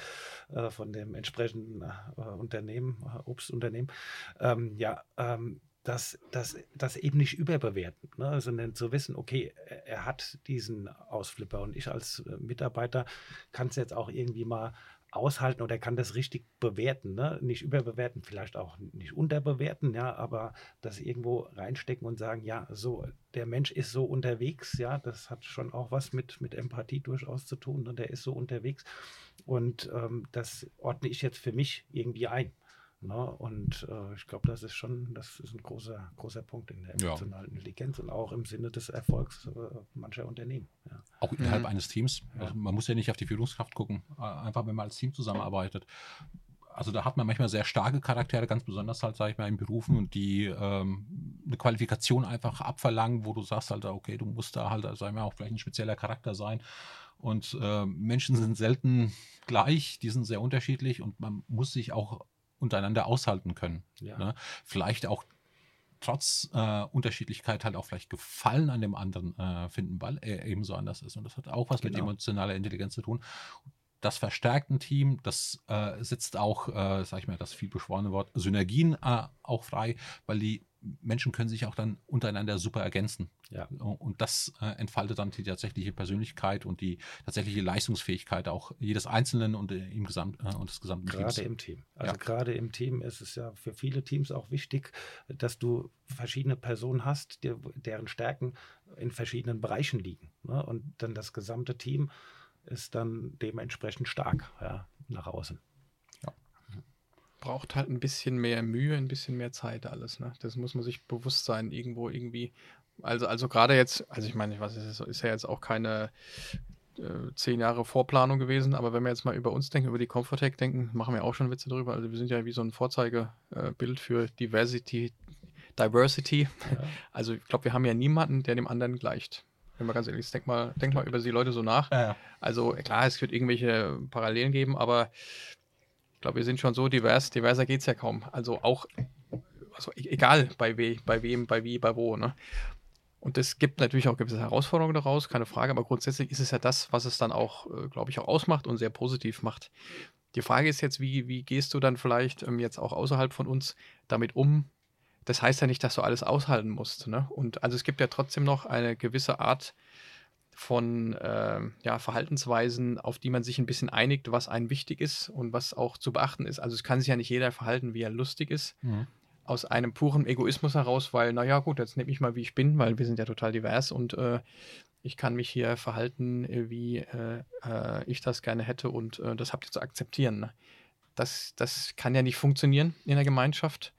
Speaker 3: äh, von dem entsprechenden Unternehmen, Obstunternehmen, ähm, ja, ähm, das, das, das eben nicht überbewerten, ne? sondern zu wissen, okay, er hat diesen Ausflipper und ich als äh, Mitarbeiter kann es jetzt auch irgendwie mal aushalten oder kann das richtig bewerten, ne? nicht überbewerten, vielleicht auch nicht unterbewerten, ja, aber das irgendwo reinstecken und sagen, ja, so, der Mensch ist so unterwegs, ja, das hat schon auch was mit, mit Empathie durchaus zu tun, ne? der ist so unterwegs und ähm, das ordne ich jetzt für mich irgendwie ein. Ne? Und äh, ich glaube, das ist schon, das ist ein großer, großer Punkt in der emotionalen ja. Intelligenz und auch im Sinne des Erfolgs äh, mancher Unternehmen. Ja.
Speaker 1: Auch innerhalb mhm. eines Teams. Also man muss ja nicht auf die Führungskraft gucken, äh, einfach wenn man als Team zusammenarbeitet. Also da hat man manchmal sehr starke Charaktere, ganz besonders halt, sage ich mal, in Berufen und die ähm, eine Qualifikation einfach abverlangen, wo du sagst halt, okay, du musst da halt, also auch vielleicht ein spezieller Charakter sein. Und äh, Menschen sind selten gleich, die sind sehr unterschiedlich und man muss sich auch untereinander aushalten können. Ja. Ne? Vielleicht auch trotz äh, Unterschiedlichkeit halt auch vielleicht Gefallen an dem anderen äh, finden, weil er ebenso anders ist. Und das hat auch was genau. mit emotionaler Intelligenz zu tun. Das verstärkt ein Team, das äh, setzt auch, äh, sag ich mal, das viel beschworene Wort Synergien äh, auch frei, weil die Menschen können sich auch dann untereinander super ergänzen. Ja. Und das äh, entfaltet dann die tatsächliche Persönlichkeit und die tatsächliche Leistungsfähigkeit auch jedes Einzelnen und, äh, im Gesamt, äh, und des gesamten
Speaker 3: gerade Teams. Gerade im Team. Also ja. gerade im Team ist es ja für viele Teams auch wichtig, dass du verschiedene Personen hast, die, deren Stärken in verschiedenen Bereichen liegen. Ne? Und dann das gesamte Team ist dann dementsprechend stark ja, nach außen
Speaker 2: braucht halt ein bisschen mehr Mühe, ein bisschen mehr Zeit alles. Ne? Das muss man sich bewusst sein, irgendwo irgendwie. Also, also gerade jetzt, also ich meine, ich weiß, es ist ja jetzt auch keine äh, zehn Jahre Vorplanung gewesen, aber wenn wir jetzt mal über uns denken, über die Comfortech denken, machen wir auch schon Witze drüber. Also wir sind ja wie so ein Vorzeigebild für Diversity, Diversity. Ja. (laughs) Also ich glaube, wir haben ja niemanden, der dem anderen gleicht. Wenn man ganz ehrlich ist, denk mal, denk mal über die Leute so nach. Ja, ja. Also klar, es wird irgendwelche Parallelen geben, aber ich glaube, wir sind schon so divers, diverser geht es ja kaum. Also auch, also e-, egal bei, we, bei wem, bei wie, bei wo. Ne? Und es gibt natürlich auch gewisse Herausforderungen daraus, keine Frage, aber grundsätzlich ist es ja das, was es dann auch, äh, glaube ich, auch ausmacht und sehr positiv macht. Die Frage ist jetzt, wie, wie gehst du dann vielleicht ähm, jetzt auch außerhalb von uns damit um? Das heißt ja nicht, dass du alles aushalten musst. Ne? Und also es gibt ja trotzdem noch eine gewisse Art von äh, ja, Verhaltensweisen, auf die man sich ein bisschen einigt, was einem wichtig ist und was auch zu beachten ist. Also es kann sich ja nicht jeder verhalten, wie er lustig ist. Mhm. Aus einem puren Egoismus heraus, weil, naja, gut, jetzt nehme ich mal, wie ich bin, weil wir sind ja total divers und äh, ich kann mich hier verhalten, äh, wie äh, äh, ich das gerne hätte und äh, das habt ihr zu akzeptieren. Ne? Das, das kann ja nicht funktionieren in der Gemeinschaft.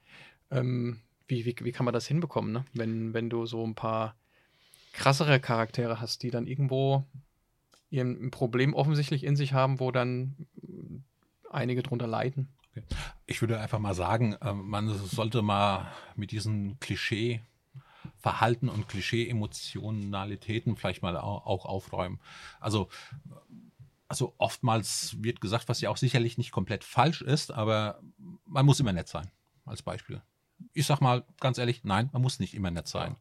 Speaker 2: Ähm, wie, wie, wie kann man das hinbekommen, ne? wenn, wenn du so ein paar krassere Charaktere hast, die dann irgendwo ein Problem offensichtlich in sich haben, wo dann einige drunter leiden.
Speaker 1: Ich würde einfach mal sagen, ähm, man sollte mal mit diesen Klischee Verhalten und Klischee-Emotionalitäten vielleicht mal auch aufräumen. Also, also oftmals wird gesagt, was ja auch sicherlich nicht komplett falsch ist, aber man muss immer nett sein, als Beispiel. Ich sag mal ganz ehrlich, nein, man muss nicht immer nett sein.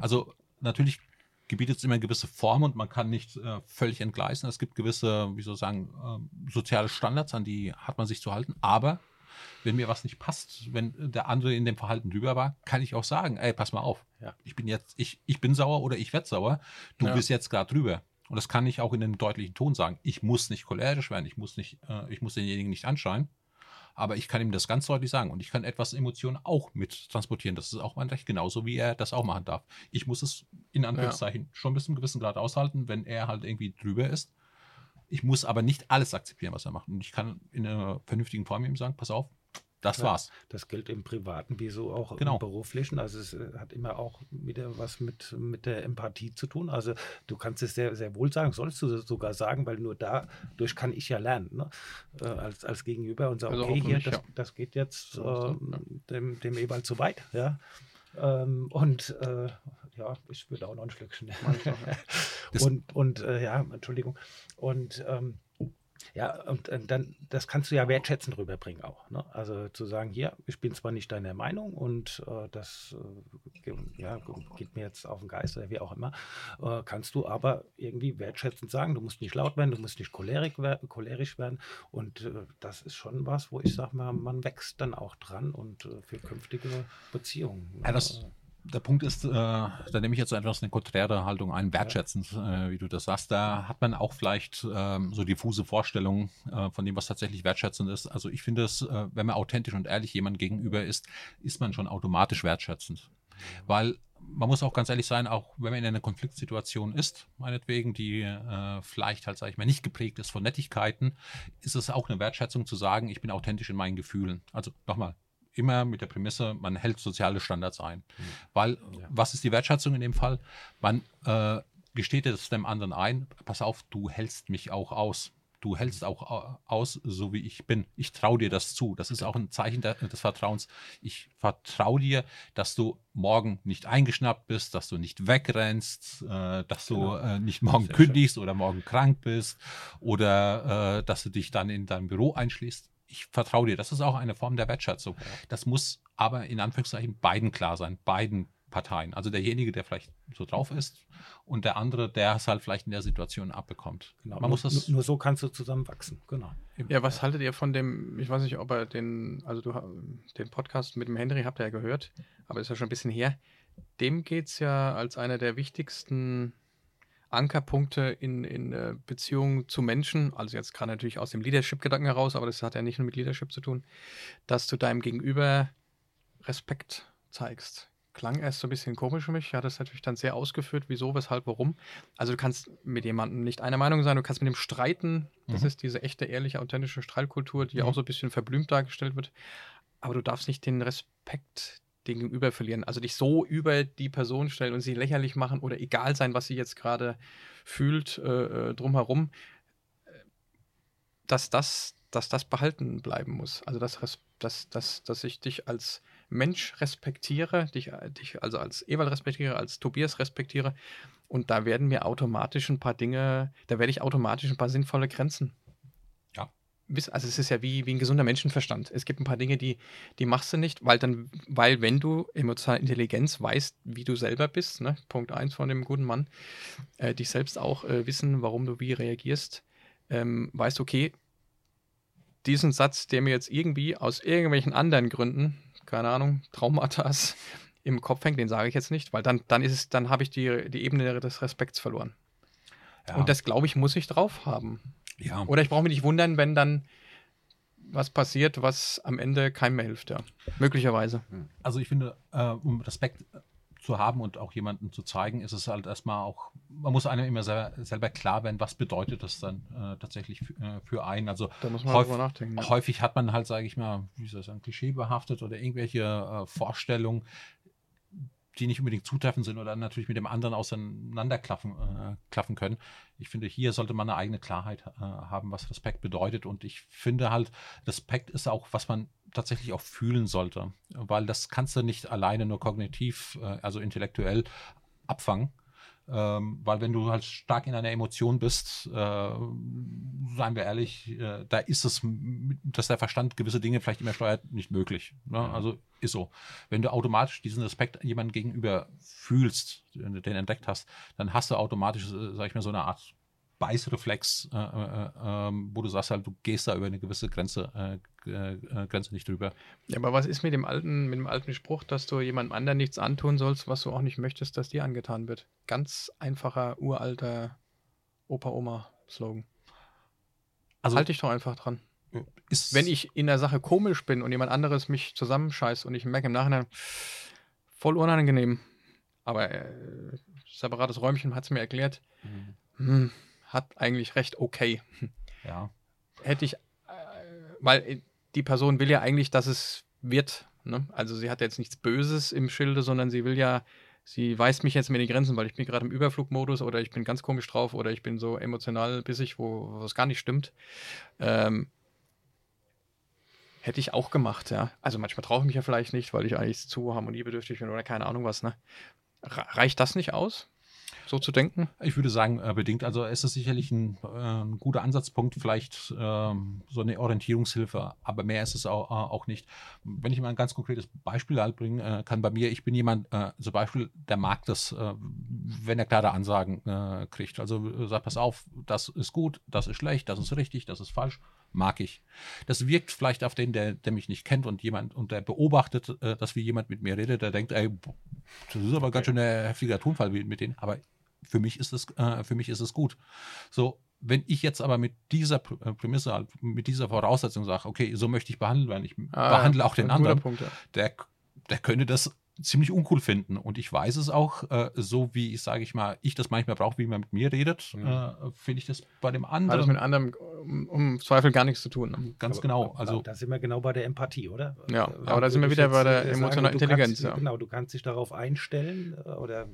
Speaker 1: Also natürlich gebietet es immer gewisse Formen und man kann nicht äh, völlig entgleisen. Es gibt gewisse, wie soll ich sagen, äh, soziale Standards, an die hat man sich zu halten. Aber wenn mir was nicht passt, wenn der andere in dem Verhalten drüber war, kann ich auch sagen, ey, pass mal auf. Ja. Ich bin jetzt, ich, ich bin sauer oder ich werde sauer. Du ja. bist jetzt gerade drüber. Und das kann ich auch in einem deutlichen Ton sagen. Ich muss nicht cholerisch werden, ich muss nicht, äh, ich muss denjenigen nicht anschreien aber ich kann ihm das ganz deutlich sagen und ich kann etwas Emotionen auch mit transportieren. Das ist auch mein Recht, genauso wie er das auch machen darf. Ich muss es in Anführungszeichen ja. schon bis zu einem gewissen Grad aushalten, wenn er halt irgendwie drüber ist. Ich muss aber nicht alles akzeptieren, was er macht. Und ich kann in einer vernünftigen Form ihm sagen, pass auf, das ja, war's.
Speaker 3: Das gilt im Privaten wie so auch genau. im Beruflichen. Also es äh, hat immer auch wieder was mit, mit der Empathie zu tun. Also du kannst es sehr, sehr wohl sagen, sollst du sogar sagen, weil nur dadurch kann ich ja lernen, ne? äh, als, als Gegenüber und sagen, also okay, hier, das, ja. das, geht jetzt äh, dem, dem Ewald zu weit. Ja? Ähm, und äh, ja, ich würde auch noch ein Schlückchen und und äh, ja, Entschuldigung. Und ähm, ja, und, und, dann, das kannst du ja wertschätzend rüberbringen auch. Ne? Also zu sagen, hier, ich bin zwar nicht deiner Meinung und äh, das äh, ja, geht mir jetzt auf den Geist oder wie auch immer, äh, kannst du aber irgendwie wertschätzend sagen, du musst nicht laut werden, du musst nicht cholerisch, werden, cholerisch werden. Und äh, das ist schon was, wo ich sage mal, man wächst dann auch dran und äh, für künftige Beziehungen.
Speaker 1: Ja, das
Speaker 3: ne?
Speaker 1: Der Punkt ist, äh, da nehme ich jetzt etwas eine konträre Haltung ein, wertschätzend, äh, wie du das sagst. Da hat man auch vielleicht ähm, so diffuse Vorstellungen äh, von dem, was tatsächlich wertschätzend ist. Also ich finde es, äh, wenn man authentisch und ehrlich jemand gegenüber ist, ist man schon automatisch wertschätzend. Weil man muss auch ganz ehrlich sein, auch wenn man in einer Konfliktsituation ist, meinetwegen, die äh, vielleicht halt, sage ich mal, nicht geprägt ist von Nettigkeiten, ist es auch eine Wertschätzung zu sagen, ich bin authentisch in meinen Gefühlen. Also nochmal, immer mit der Prämisse, man hält soziale Standards ein. Mhm. Weil, ja. was ist die Wertschätzung in dem Fall? Man äh, gesteht es dem anderen ein, pass auf, du hältst mich auch aus. Du hältst mhm. auch aus, so wie ich bin. Ich traue dir das zu. Das ist auch ein Zeichen des Vertrauens. Ich vertraue dir, dass du morgen nicht eingeschnappt bist, dass du nicht wegrennst, äh, dass du genau. äh, nicht morgen Sehr kündigst schön. oder morgen krank bist oder äh, dass du dich dann in deinem Büro einschließt ich vertraue dir. Das ist auch eine Form der Wertschätzung. Das muss aber in Anführungszeichen beiden klar sein, beiden Parteien. Also derjenige, der vielleicht so drauf ist und der andere, der es halt vielleicht in der Situation abbekommt.
Speaker 3: Genau. Man nur, muss das nur so kannst du zusammenwachsen. Genau.
Speaker 2: Ja, was haltet ihr von dem, ich weiß nicht, ob er den, also du den Podcast mit dem Henry habt ihr ja gehört, aber ist ja schon ein bisschen her. Dem geht es ja als einer der wichtigsten Ankerpunkte in, in äh, Beziehungen zu Menschen, also jetzt gerade natürlich aus dem Leadership-Gedanken heraus, aber das hat ja nicht nur mit Leadership zu tun, dass du deinem Gegenüber Respekt zeigst. Klang erst so ein bisschen komisch für mich. Ich hatte es natürlich dann sehr ausgeführt, wieso, weshalb, warum. Also du kannst mit jemandem nicht einer Meinung sein, du kannst mit ihm streiten. Das mhm. ist diese echte, ehrliche, authentische Streitkultur, die mhm. auch so ein bisschen verblümt dargestellt wird. Aber du darfst nicht den Respekt den Gegenüber verlieren. Also dich so über die Person stellen und sie lächerlich machen oder egal sein, was sie jetzt gerade fühlt, äh, äh drumherum, dass das, dass das behalten bleiben muss. Also dass, dass, dass, dass ich dich als Mensch respektiere, dich, dich also als Ewald respektiere, als Tobias respektiere. Und da werden mir automatisch ein paar Dinge, da werde ich automatisch ein paar sinnvolle Grenzen also es ist ja wie, wie ein gesunder Menschenverstand. Es gibt ein paar Dinge, die, die machst du nicht, weil dann, weil wenn du emotionale Intelligenz weißt, wie du selber bist, ne, Punkt 1 von dem guten Mann, äh, dich selbst auch äh, wissen, warum du wie reagierst, ähm, weißt okay, diesen Satz, der mir jetzt irgendwie aus irgendwelchen anderen Gründen, keine Ahnung, Traumata (laughs) im Kopf hängt, den sage ich jetzt nicht, weil dann, dann ist es, dann habe ich die, die Ebene des Respekts verloren. Ja. Und das, glaube ich, muss ich drauf haben. Ja. Oder ich brauche mich nicht wundern, wenn dann was passiert, was am Ende keinem mehr hilft, ja. Möglicherweise.
Speaker 1: Also ich finde, äh, um Respekt zu haben und auch jemandem zu zeigen, ist es halt erstmal auch, man muss einem immer selber, selber klar werden, was bedeutet das dann äh, tatsächlich äh, für einen. Also
Speaker 2: da muss man häufig, nachdenken.
Speaker 1: Ja. Häufig hat man halt, sage ich mal, wie soll ich sagen, klischeebehaftet oder irgendwelche äh, Vorstellungen, die nicht unbedingt zutreffend sind oder natürlich mit dem anderen auseinanderklaffen äh, klaffen können. Ich finde, hier sollte man eine eigene Klarheit äh, haben, was Respekt bedeutet. Und ich finde halt, Respekt ist auch, was man tatsächlich auch fühlen sollte, weil das kannst du nicht alleine nur kognitiv, äh, also intellektuell abfangen. Ähm, weil wenn du halt stark in einer Emotion bist, äh, seien wir ehrlich, äh, da ist es, dass der Verstand gewisse Dinge vielleicht immer steuert, nicht möglich. Ne? Ja. Also ist so. Wenn du automatisch diesen Respekt jemandem gegenüber fühlst, den, entdeckt hast, dann hast du automatisch, äh, sag ich mal, so eine Art Beißreflex, äh, äh, ähm, wo du sagst halt, du gehst da über eine gewisse Grenze, äh, äh, Grenze nicht drüber.
Speaker 2: Ja, aber was ist mit dem alten, mit dem alten Spruch, dass du jemandem anderen nichts antun sollst, was du auch nicht möchtest, dass dir angetan wird? Ganz einfacher, uralter Opa-Oma-Slogan. Also halte ich doch einfach dran. Wenn ich in der Sache komisch bin und jemand anderes mich zusammenscheißt und ich merke im Nachhinein, voll unangenehm, aber äh, separates Räumchen hat es mir erklärt, mhm. hm, hat eigentlich recht okay. (laughs)
Speaker 1: Ja.
Speaker 2: Hätte ich, äh, weil die Person will ja eigentlich, dass es wird. Ne? Also sie hat jetzt nichts Böses im Schilde, sondern sie will ja, sie weist mich jetzt mir die Grenzen, weil ich bin gerade im Überflugmodus oder ich bin ganz komisch drauf oder ich bin so emotional bissig, wo was gar nicht stimmt. Ähm, Hätte ich auch gemacht, ja. Also manchmal traue ich mich ja vielleicht nicht, weil ich eigentlich zu harmoniebedürftig bin oder keine Ahnung was, ne? Reicht das nicht aus? So zu denken?
Speaker 1: Ich würde sagen, äh, bedingt. Also es ist sicherlich ein, äh, ein guter Ansatzpunkt, vielleicht ähm, so eine Orientierungshilfe, aber mehr ist es auch, äh, auch nicht. Wenn ich mal ein ganz konkretes Beispiel halt bringen äh, kann, bei mir, ich bin jemand, äh, zum Beispiel, der mag das, äh, wenn er klare Ansagen kriegt. Also sagt, pass auf, das ist gut, das ist schlecht, das ist richtig, das ist falsch mag ich. Das wirkt vielleicht auf den, der, der mich nicht kennt und jemand und der beobachtet, äh, dass wie jemand mit mir redet, der denkt, ey, das ist aber ganz schön ein heftiger Tonfall mit denen. Aber für mich ist es, äh, für mich ist es gut. So, wenn ich jetzt aber mit dieser äh, Prämisse, halt, mit dieser Voraussetzung sage, okay, so möchte ich behandelt werden, ich ah, behandle auch den anderen, Punkt, ja. der, der könnte das ziemlich uncool finden. Und ich weiß es auch, äh, so wie ich, sage ich mal, ich das manchmal brauche, wie man mit mir redet, mhm. äh, finde ich das bei dem anderen. Hat das
Speaker 2: mit anderem um, um, Zweifel gar nichts zu tun.
Speaker 1: Ne? Ganz aber, genau. Also,
Speaker 3: da sind wir genau bei der Empathie, oder?
Speaker 2: Ja, äh, aber da sind wir wieder bei der emotionalen Intelligenz.
Speaker 3: Kannst, ja. Genau, du kannst dich darauf einstellen äh, oder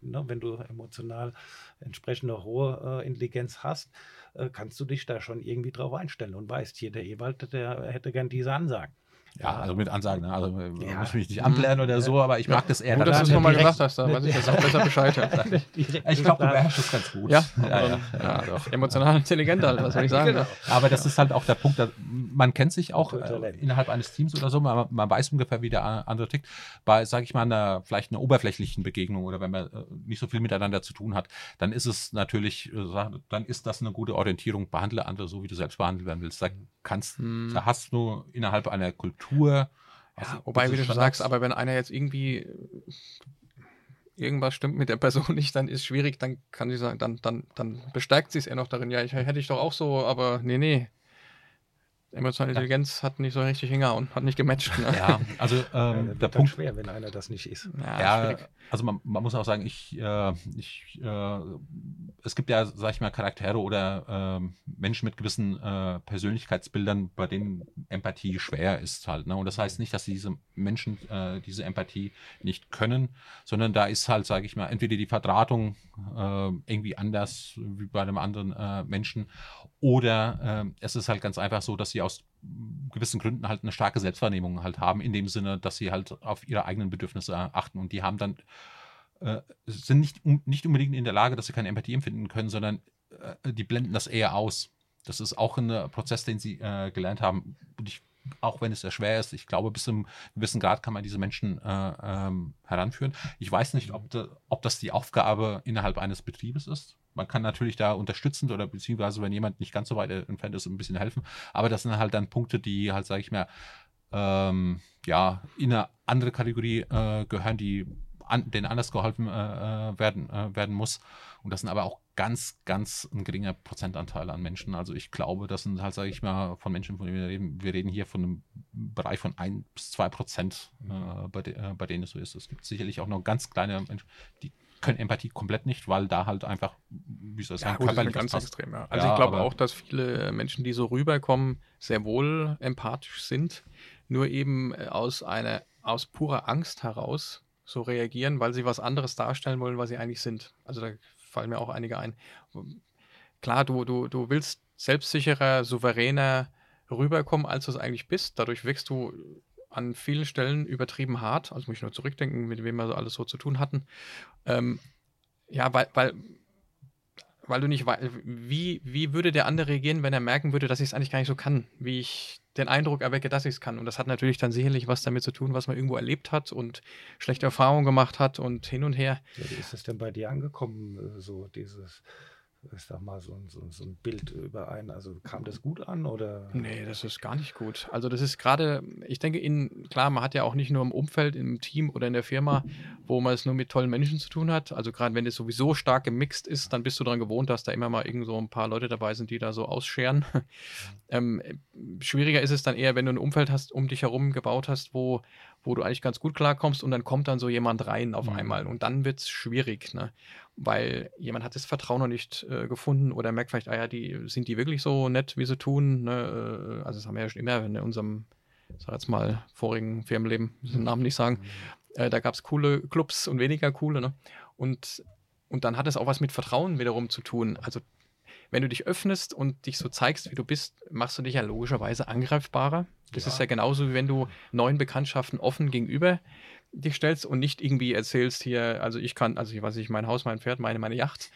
Speaker 3: ne, wenn du emotional entsprechende hohe äh, Intelligenz hast, äh, kannst du dich da schon irgendwie drauf einstellen und weißt, hier der Ewald, der hätte gern diese Ansagen.
Speaker 1: Ja, also mit Ansagen, ne? also ja. muss mich nicht anblären oder so, aber ich mag das eher.
Speaker 2: Gut, dass du es nochmal gesagt hast, da weiß ich jetzt auch besser Bescheid. (laughs)
Speaker 1: ich glaube, du beherrschst es ganz gut.
Speaker 2: Ja, (laughs) ja, ja, ja emotional intelligent halt, was soll ich sagen. Genau.
Speaker 1: Aber das ist halt auch der Punkt, man kennt sich auch äh, innerhalb eines Teams oder so, man, man, weiß ungefähr, wie der andere tickt. Bei, sage ich mal, einer, vielleicht einer oberflächlichen Begegnung oder wenn man äh, nicht so viel miteinander zu tun hat, dann ist es natürlich, äh, dann ist das eine gute Orientierung, behandle andere so, wie du selbst behandelt werden willst. Da kannst, hm. da hast du innerhalb einer Kultur Struktur.
Speaker 2: Ja, wobei, wie du schon sagst, aber wenn einer jetzt irgendwie irgendwas stimmt mit der Person nicht, dann ist schwierig, dann kann sie sagen, dann, dann, dann bestärkt sie es eher noch darin, ja, ich hätte ich doch auch so, aber nee, nee, Emotionale ja. Intelligenz hat nicht so richtig hingehauen, hat nicht gematcht.
Speaker 1: Ne? Ja, also ähm,
Speaker 3: ja, der Punkt schwer, wenn einer das nicht ist.
Speaker 1: Ja, ja also man, man, muss auch sagen, ich, äh, ich äh, es gibt ja, sag ich mal, Charaktere oder äh, Menschen mit gewissen äh, Persönlichkeitsbildern, bei denen Empathie schwer ist halt. Ne? Und das heißt nicht, dass diese Menschen äh, diese Empathie nicht können, sondern da ist halt, sage ich mal, entweder die Verdrahtung äh, irgendwie anders wie bei einem anderen Menschen oder es ist halt ganz einfach so, dass sie aus gewissen Gründen halt eine starke Selbstwahrnehmung halt haben, in dem Sinne, dass sie halt auf ihre eigenen Bedürfnisse achten und die haben dann, äh, sind nicht, um, nicht unbedingt in der Lage, dass sie keine Empathie empfinden können, sondern äh, die blenden das eher aus. Das ist auch ein Prozess, den sie äh, gelernt haben. Und ich, auch wenn es sehr schwer ist, ich glaube, bis zu einem gewissen Grad kann man diese Menschen äh, ähm, heranführen. Ich weiß nicht, ob, de, ob das die Aufgabe innerhalb eines Betriebes ist man kann natürlich da unterstützend oder beziehungsweise, wenn jemand nicht ganz so weit entfernt ist, ein bisschen helfen. Aber das sind halt dann Punkte, die halt, sage ich mal, ähm, ja, in eine andere Kategorie äh, gehören, die an, denen anders geholfen äh, äh, werden, äh, werden muss. Und das sind aber auch ganz, ganz ein geringer Prozentanteil an Menschen. Also ich glaube, das sind halt, sage ich mal, von Menschen, von denen wir reden, wir reden hier von einem Bereich von ein bis zwei Prozent, äh, bei, de, äh, bei denen es so ist. Es gibt sicherlich auch noch ganz kleine Menschen, die können Empathie komplett nicht, weil da halt einfach, wie soll ich sagen,
Speaker 2: ja, körperlich ganz extrem. Ja. Also ja, ich glaube auch, dass viele Menschen, die so rüberkommen, sehr wohl empathisch sind, nur eben äh, aus einer aus purer Angst heraus so reagieren, weil sie was anderes darstellen wollen, was sie eigentlich sind. Also da fallen mir auch einige ein. Klar, du, du, du willst selbstsicherer, souveräner rüberkommen, als du es eigentlich bist. Dadurch wächst du an vielen Stellen übertrieben hart. Also muss ich nur zurückdenken, mit wem wir so alles so zu tun hatten. Ähm, ja, weil, weil, weil du nicht weißt, wie, wie würde der andere reagieren, wenn er merken würde, dass ich es eigentlich gar nicht so kann, wie ich den Eindruck erwecke, dass ich es kann. Und das hat natürlich dann sicherlich was damit zu tun, was man irgendwo erlebt hat und schlechte Erfahrungen gemacht hat und hin und her.
Speaker 3: Ja, wie ist es denn bei dir angekommen, äh, so dieses ich sag mal, so, so, so ein Bild überein. Also kam das gut an oder?
Speaker 2: Nee, das ist gar nicht gut. Also das ist gerade, ich denke, in, klar, man hat ja auch nicht nur im Umfeld, im Team oder in der Firma, wo man es nur mit tollen Menschen zu tun hat. Also gerade wenn es sowieso stark gemixt ist, dann bist du daran gewohnt, dass da immer mal irgend so ein paar Leute dabei sind, die da so ausscheren. (laughs) ähm, schwieriger ist es dann eher, wenn du ein Umfeld hast, um dich herum gebaut hast, wo, wo du eigentlich ganz gut klarkommst und dann kommt dann so jemand rein auf mhm. einmal und dann wird es schwierig, ne? weil jemand hat das Vertrauen noch nicht äh, gefunden oder merkt vielleicht, ah ja, die, sind die wirklich so nett, wie sie tun, ne? Äh, also das haben wir ja schon immer in unserem, sag jetzt mal, vorigen Firmenleben, den Namen nicht sagen, mhm. äh, da gab es coole Clubs und weniger coole, ne? und, und dann hat es auch was mit Vertrauen wiederum zu tun, also wenn du dich öffnest und dich so zeigst, wie du bist, machst du dich ja logischerweise angreifbarer Das ja. ist ja genauso, wie wenn du neuen Bekanntschaften offen gegenüber dich stellst und nicht irgendwie erzählst hier, also ich kann, also ich weiß nicht, mein Haus, mein Pferd, meine, meine Yacht.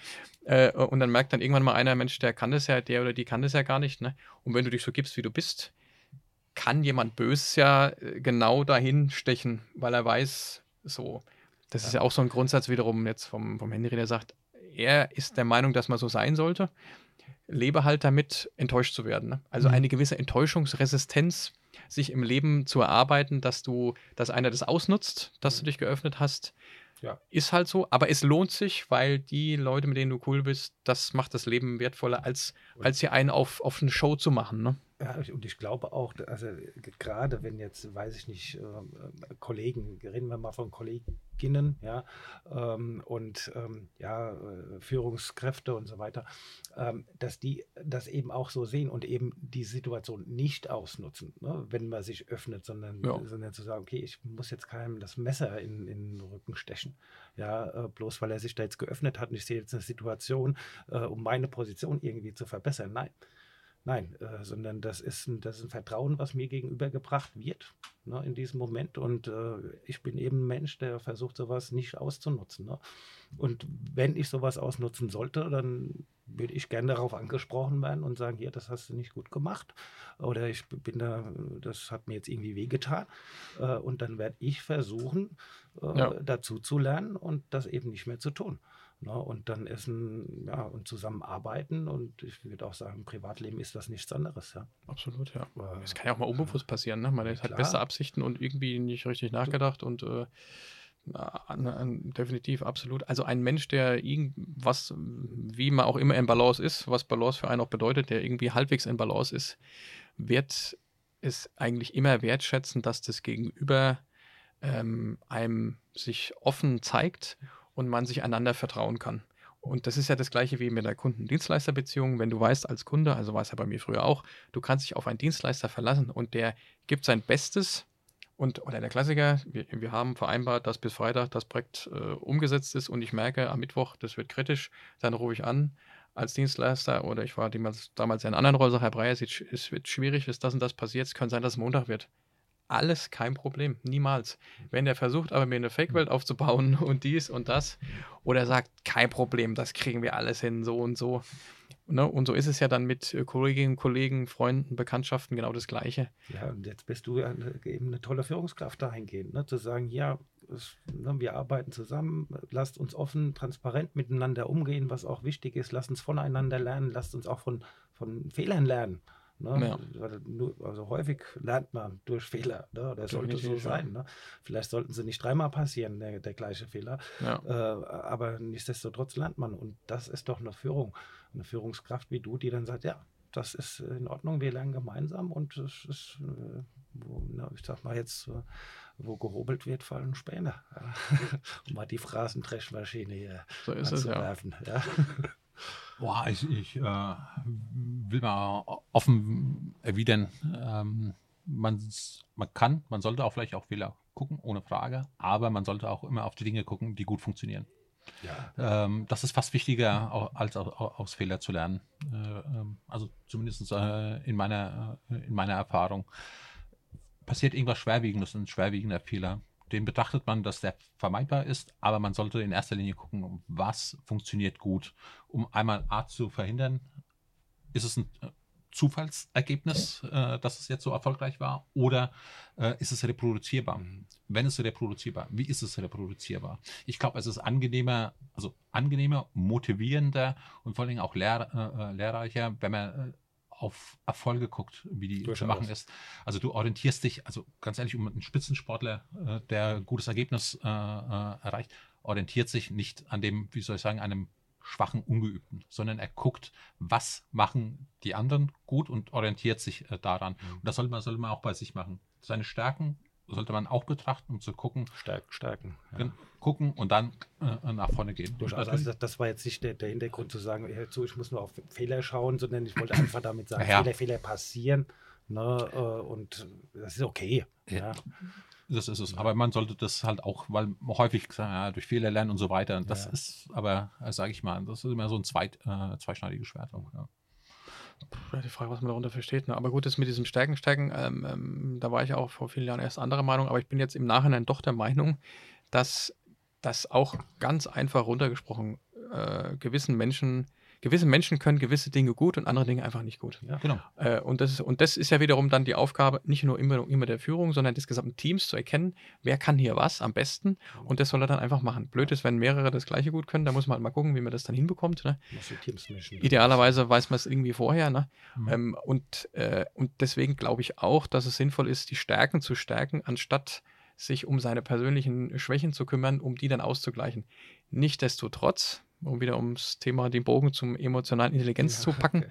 Speaker 2: Äh, und dann merkt dann irgendwann mal einer, Mensch, der kann das ja, der oder die kann das ja gar nicht. Ne? Und wenn du dich so gibst, wie du bist, kann jemand Böses ja äh, genau dahin stechen, weil er weiß, so. Das ja. ist ja auch so ein Grundsatz wiederum jetzt vom, vom Henry, der sagt, er ist der Meinung, dass man so sein sollte. Lebe halt damit, enttäuscht zu werden. Ne? Also mhm. eine gewisse Enttäuschungsresistenz sich im Leben zu erarbeiten, dass du, dass einer das ausnutzt, dass mhm. du dich geöffnet hast. Ja. Ist halt so, aber es lohnt sich, weil die Leute, mit denen du cool bist, das macht das Leben wertvoller, als, als hier einen auf, auf eine Show zu machen. Ne?
Speaker 3: Ja, und ich glaube auch, also gerade wenn jetzt, weiß ich nicht, äh, Kollegen, reden wir mal von Kolleginnen, ja, ähm, und ähm, ja, äh, Führungskräfte und so weiter, ähm, dass die das eben auch so sehen und eben die Situation nicht ausnutzen, ne, wenn man sich öffnet, sondern, ja. sondern zu sagen, okay, ich muss jetzt keinem das Messer in, in den Rücken stechen, ja, äh, bloß weil er sich da jetzt geöffnet hat und ich sehe jetzt eine Situation, äh, um meine Position irgendwie zu verbessern. Nein. Nein, äh, sondern das ist, ein, das ist ein Vertrauen, was mir gegenübergebracht wird ne, in diesem Moment. Und äh, ich bin eben ein Mensch, der versucht, sowas nicht auszunutzen. Ne? Und wenn ich sowas ausnutzen sollte, dann würde ich gerne darauf angesprochen werden und sagen, hier, das hast du nicht gut gemacht. Oder ich bin da, das hat mir jetzt irgendwie wehgetan. Äh, und dann werde ich versuchen, äh, ja. dazu zu lernen und das eben nicht mehr zu tun. Ne? Und dann ist ein, ja, und zusammenarbeiten und ich würde auch sagen, im Privatleben ist das nichts anderes, ja.
Speaker 2: Absolut, ja. Es kann ja auch mal unbewusst passieren, ne? Man ja, hat beste Absichten und irgendwie nicht richtig nachgedacht und äh, definitiv, absolut. Also ein Mensch, der irgendwas, wie man auch immer in Balance ist, was Balance für einen auch bedeutet, der irgendwie halbwegs in Balance ist, wird es eigentlich immer wertschätzen, dass das Gegenüber ähm, einem sich offen zeigt und man sich einander vertrauen kann. Und das ist ja das gleiche wie mit der Kunden-Dienstleister-Beziehung. Wenn du weißt als Kunde, also war es ja bei mir früher auch, du kannst dich auf einen Dienstleister verlassen und der gibt sein Bestes. Und, oder der Klassiker, wir, wir haben vereinbart, dass bis Freitag das Projekt äh, umgesetzt ist und ich merke am Mittwoch, das wird kritisch, dann rufe ich an als Dienstleister oder ich war damals, damals in einer anderen Rolle, Herr Breyer, es wird schwierig, ist das und das passiert, es könnte sein, dass es Montag wird alles kein Problem, niemals. Wenn der versucht, aber mir eine Fake-Welt aufzubauen (laughs) und dies und das, oder sagt, kein Problem, das kriegen wir alles hin, so und so. Ne? Und so ist es ja dann mit äh, Kolleginnen, Kollegen, Freunden, Bekanntschaften genau das Gleiche.
Speaker 3: Ja, und jetzt bist du eben eine tolle Führungskraft dahingehend, ne? zu sagen, ja, es, ne, wir arbeiten zusammen, lasst uns offen, transparent miteinander umgehen, was auch wichtig ist, lasst uns voneinander lernen, lasst uns auch von, von Fehlern lernen. Ne? Ja. Also häufig lernt man durch Fehler. Ne? Das sollte so sein. Ne? Vielleicht sollten sie nicht dreimal passieren, der, der gleiche Fehler. Ja. Äh, aber nichtsdestotrotz lernt man. Und das ist doch eine Führung, eine Führungskraft wie du, die dann sagt, ja, das ist in Ordnung, wir lernen gemeinsam und es ist, äh, wo, na, ich sag mal jetzt, äh, wo gehobelt wird, fallen Späne. (laughs) Um mal die Phrasendreschmaschine hier so anzuwerfen. Es, ja. ja. (laughs)
Speaker 1: Boah, ich, ich äh, will mal offen erwidern. Ähm, man, man kann, man sollte auch vielleicht auch Fehler gucken, ohne Frage, aber man sollte auch immer auf die Dinge gucken, die gut funktionieren. Ja. Ähm, das ist fast wichtiger, als aus Fehler zu lernen. Äh, ähm, also zumindest äh, in, meiner, äh, in meiner Erfahrung. Passiert irgendwas Schwerwiegendes, ein schwerwiegender Fehler den betrachtet man, dass der vermeidbar ist, aber man sollte in erster Linie gucken, was funktioniert gut, um einmal A zu verhindern, ist es ein äh, Zufallsergebnis, äh, dass es jetzt so erfolgreich war, oder äh, ist es reproduzierbar? Mhm. Wenn es reproduzierbar, wie ist es reproduzierbar? Ich glaube, es ist angenehmer, also angenehmer, motivierender und vor allen Dingen auch lehr, äh, lehrreicher, wenn man äh, auf Erfolge guckt, wie die Durchaus. zu machen ist. Also du orientierst dich, also ganz ehrlich, um einen Spitzensportler, äh, der ein gutes Ergebnis äh, äh, erreicht, orientiert sich nicht an dem, wie soll ich sagen, einem schwachen Ungeübten, sondern er guckt, was machen die anderen gut und orientiert sich äh, daran. Mhm. Und das sollte man, sollte man auch bei sich machen. Seine Stärken sollte man auch betrachten, um zu gucken.
Speaker 3: Stärken, stärken.
Speaker 1: Ja. Gucken und dann äh, nach vorne gehen.
Speaker 3: Durchaus. Also das, war jetzt nicht der, der Hintergrund zu sagen, so, ich muss nur auf Fehler schauen, sondern ich wollte einfach damit sagen, (laughs) ja. Fehler, Fehler passieren. Ne, äh, und das ist okay. Ja.
Speaker 1: Das ist es. Aber man sollte das halt auch, weil häufig sagen, ja, durch Fehler lernen und so weiter. Das ist aber, äh, sage ich mal, das ist immer so ein zweit, äh, zweischneidiges Schwert. Ja.
Speaker 2: Ja, die Frage, was man darunter versteht. Ne? Aber gut, das mit diesem Stärken, Stärken, ähm, ähm, da war ich auch vor vielen Jahren erst anderer Meinung, aber ich bin jetzt im Nachhinein doch der Meinung, dass das auch ganz einfach runtergesprochen äh, gewissen Menschen gewisse Menschen können gewisse Dinge gut und andere Dinge einfach nicht gut.
Speaker 1: Ja, genau.
Speaker 2: Äh, und, das ist, und das ist ja wiederum dann die Aufgabe, nicht nur immer, immer der Führung, sondern des gesamten Teams zu erkennen, wer kann hier was am besten und das soll er dann einfach machen. Blöd ist, wenn mehrere das gleiche gut können, da muss man halt mal gucken, wie man das dann hinbekommt. Ne? Idealerweise weiß man es irgendwie vorher. Ne? Mhm. Ähm, und, äh, und deswegen glaube ich auch, dass es sinnvoll ist, die Stärken zu stärken, anstatt sich um seine persönlichen Schwächen zu kümmern, um die dann auszugleichen. Nichtsdestotrotz, um wieder ums Thema den Bogen zum emotionalen Intelligenz ja, zu packen. Okay.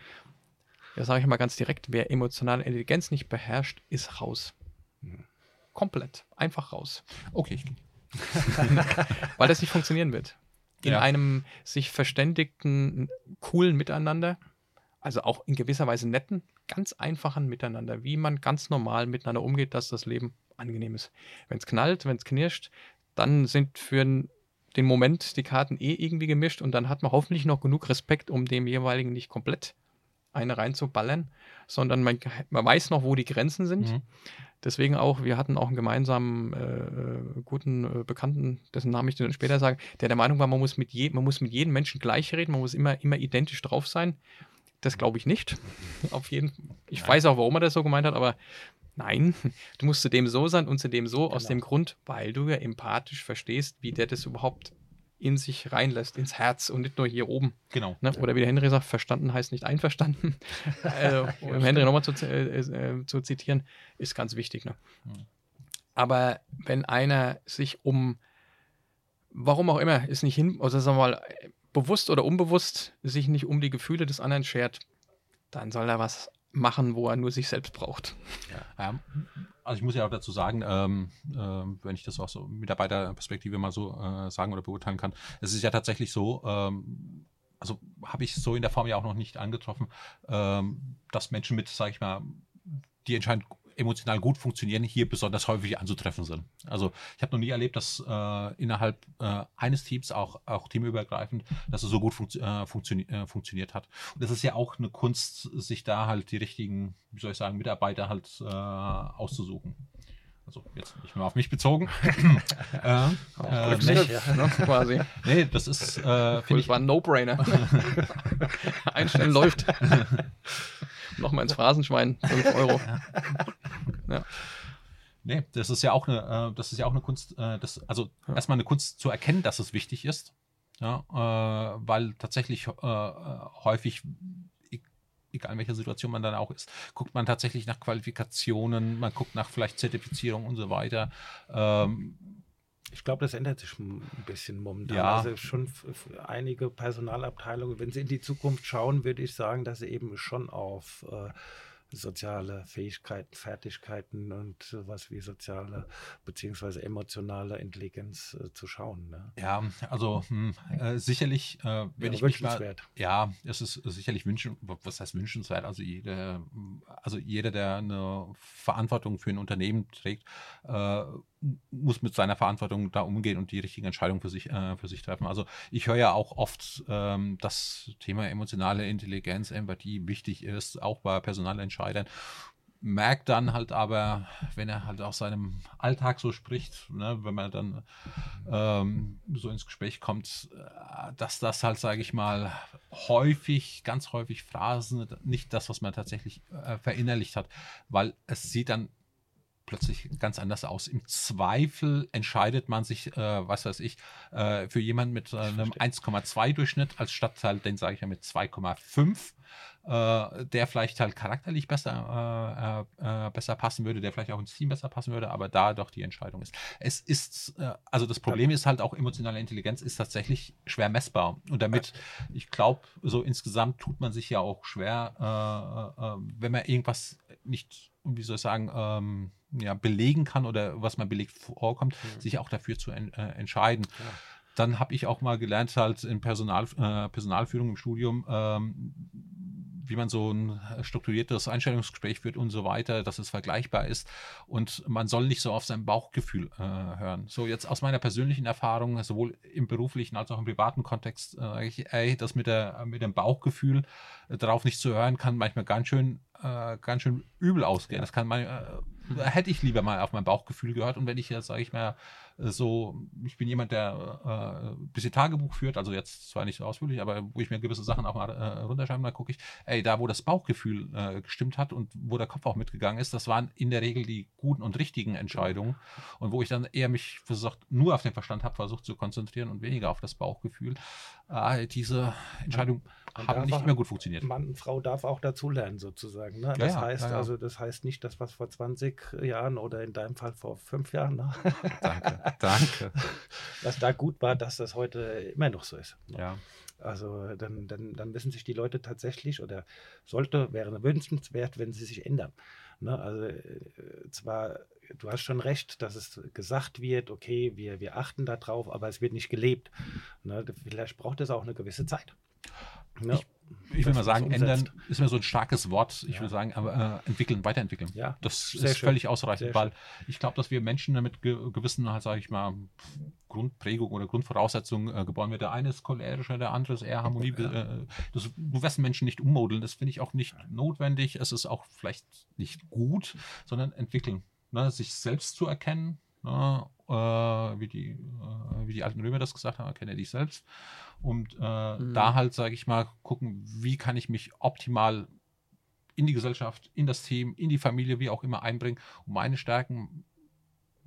Speaker 2: Ja, sage ich mal ganz direkt, wer emotionale Intelligenz nicht beherrscht, ist raus. Hm. Komplett. Einfach raus. Okay, (laughs) Weil das nicht funktionieren wird. In ja. einem sich verständigten, coolen Miteinander, also auch in gewisser Weise netten, ganz einfachen Miteinander, wie man ganz normal miteinander umgeht, dass das Leben angenehm ist. Wenn es knallt, wenn es knirscht, dann sind für ein den Moment die Karten eh irgendwie gemischt und dann hat man hoffentlich noch genug Respekt, um dem jeweiligen nicht komplett eine reinzuballern, sondern man, man weiß noch, wo die Grenzen sind. Mhm. Deswegen auch, wir hatten auch einen gemeinsamen äh, guten äh, Bekannten, dessen Namen ich dann später sage, der der Meinung war, man muss mit, je, man muss mit jedem Menschen gleich reden, man muss immer, immer identisch drauf sein. Das glaube ich nicht. (laughs) Auf jeden Ich weiß auch, warum er das so gemeint hat, aber Nein, (laughs) du musst zu dem so sein und zu dem so, genau. aus dem Grund, weil du ja empathisch verstehst, wie der das überhaupt in sich reinlässt, ins Herz und nicht nur hier oben.
Speaker 1: Genau.
Speaker 2: Ne? Oder wie der Henry sagt, verstanden heißt nicht einverstanden. (laughs) äh, um Henry nochmal zu, äh, äh, zu, zitieren, ist ganz wichtig. Ne? Mhm. Aber wenn einer sich um, warum auch immer, ist nicht hin, also sagen wir mal, bewusst oder unbewusst, sich nicht um die Gefühle des anderen schert, dann soll er was machen, wo er nur sich selbst braucht.
Speaker 1: Ja. also ich muss ja auch dazu sagen, ähm, äh, wenn ich das auch so Mitarbeiterperspektive mal so äh, sagen oder beurteilen kann, es ist ja tatsächlich so, ähm, also habe ich so in der Form ja auch noch nicht angetroffen, ähm, dass Menschen mit, sage ich mal, die entscheidend emotional gut funktionieren, hier besonders häufig anzutreffen sind. Also ich habe noch nie erlebt, dass äh, innerhalb äh, eines Teams, auch, auch teamübergreifend, dass es so gut funktio äh, funktio äh, funktioniert hat. Und das ist ja auch eine Kunst, sich da halt die richtigen, wie soll ich sagen, Mitarbeiter halt äh, auszusuchen. Also jetzt nicht mehr auf mich bezogen. (laughs)
Speaker 2: äh, äh, nicht, ja, ne, quasi. (laughs)
Speaker 1: Nee, das ist,
Speaker 2: äh, finde ich. war ein No-Brainer. (laughs) Einstellen läuft. Nochmal ins Phrasenschwein, 5 Euro.
Speaker 1: ja. Nee, das ist ja auch eine, äh, das ist ja auch eine Kunst, äh, das, also ja. erstmal eine Kunst zu erkennen, dass es wichtig ist. Ja, äh, weil tatsächlich äh, häufig, e-, egal in welcher Situation man dann auch ist, guckt man tatsächlich nach Qualifikationen, man guckt nach vielleicht Zertifizierung und so weiter. Ähm,
Speaker 3: ich glaube, das ändert sich ein bisschen momentan.
Speaker 1: Ja.
Speaker 3: Also schon einige Personalabteilungen, wenn sie in die Zukunft schauen, würde ich sagen, dass sie eben schon auf äh, soziale Fähigkeiten, Fertigkeiten und sowas wie soziale beziehungsweise emotionale Intelligenz äh, zu schauen. Ne?
Speaker 1: Ja, also hm, äh, sicherlich, äh, wenn ja, ich mich mal, ja, es ist sicherlich wünschen, was heißt wünschenswert? Also jeder, also jeder, der eine Verantwortung für ein Unternehmen trägt, äh, muss mit seiner Verantwortung da umgehen und die richtigen Entscheidungen für sich, äh, für sich treffen. Also ich höre ja auch oft, ähm, dass Thema emotionale Intelligenz, Empathie wichtig ist, auch bei Personalentscheidern. Merkt dann halt aber, wenn er halt aus seinem Alltag so spricht, ne, wenn man dann ähm, so ins Gespräch kommt, äh, dass das halt, sage ich mal, häufig, ganz häufig Phrasen, nicht das, was man tatsächlich äh, verinnerlicht hat, weil es sieht dann plötzlich ganz anders aus. Im Zweifel entscheidet man sich, äh, was weiß ich, äh, für jemanden mit äh, einem 1,2 Durchschnitt als Stadtteil, den sage ich ja mit 2,5 äh, der vielleicht halt charakterlich besser, äh, äh, besser passen würde, der vielleicht auch ins Team besser passen würde, aber da doch die Entscheidung ist. Es ist, äh, also das Problem ist halt auch, emotionale Intelligenz ist tatsächlich schwer messbar. Und damit, ich glaube, so insgesamt tut man sich ja auch schwer, äh, äh, wenn man irgendwas nicht, wie soll ich sagen, ähm, ja, belegen kann oder was man belegt vorkommt, mhm. sich auch dafür zu en entscheiden. Ja dann habe ich auch mal gelernt, halt in Personal, äh, Personalführung im Studium, ähm, wie man so ein strukturiertes Einstellungsgespräch führt und so weiter, dass es vergleichbar ist. Und man soll nicht so auf sein Bauchgefühl äh, hören. So jetzt aus meiner persönlichen Erfahrung, sowohl im beruflichen als auch im privaten Kontext, äh, ich, ey, das mit, der, mit dem Bauchgefühl äh, darauf nicht zu hören, kann manchmal ganz schön, äh, ganz schön übel ausgehen. Ja. Das kann man, äh, (laughs) hätte ich lieber mal auf mein Bauchgefühl gehört. Und wenn ich jetzt, sage ich mal, so, ich bin jemand, der äh, ein bisschen Tagebuch führt, also jetzt zwar nicht so ausführlich, aber wo ich mir gewisse Sachen auch mal äh, runterschreibe, da gucke ich, ey, da wo das Bauchgefühl äh, gestimmt hat und wo der Kopf auch mitgegangen ist, das waren in der Regel die guten und richtigen Entscheidungen. Und wo ich dann eher mich versucht, nur auf den Verstand habe, versucht zu konzentrieren und weniger auf das Bauchgefühl. Äh, diese Entscheidung man haben nicht mehr gut funktioniert.
Speaker 3: Mann und Frau darf auch dazulernen, sozusagen. Ne? Das ja, heißt ja, also, das heißt nicht, dass was vor 20 Jahren oder in deinem Fall vor fünf Jahren, ne? (laughs)
Speaker 1: Danke, danke.
Speaker 3: Was da gut war, dass das heute immer noch so ist.
Speaker 1: Ne? Ja.
Speaker 3: Also dann, dann, dann wissen sich die Leute tatsächlich oder sollte, wäre wünschenswert, wenn sie sich ändern. Ne? Also äh, zwar, du hast schon recht, dass es gesagt wird, okay, wir, wir achten darauf, aber es wird nicht gelebt. Ne? Vielleicht braucht es auch eine gewisse Zeit.
Speaker 1: Ja. Ich, ich will mal sagen, ändern ist mir so ein starkes Wort. Ich ja. will sagen, aber äh, entwickeln, weiterentwickeln.
Speaker 3: Ja.
Speaker 1: Das ist schön. völlig ausreichend, Sehr weil schön. ich glaube, dass wir Menschen mit ge gewissen, halt, sage ich mal, Grundprägung oder Grundvoraussetzungen äh, geboren werden. Der eine ist cholerischer, der andere ist eher Harmonie. (laughs) Äh, das, du wirst Menschen nicht ummodeln. Das finde ich auch nicht notwendig. Es ist auch vielleicht nicht gut, sondern entwickeln. Ne? Sich selbst zu erkennen, ne? äh, wie, die, äh, wie die alten Römer das gesagt haben, erkenne dich selbst und äh, mhm. da halt, sage ich mal, gucken, wie kann ich mich optimal in die Gesellschaft, in das Team, in die Familie, wie auch immer einbringen, um meine Stärken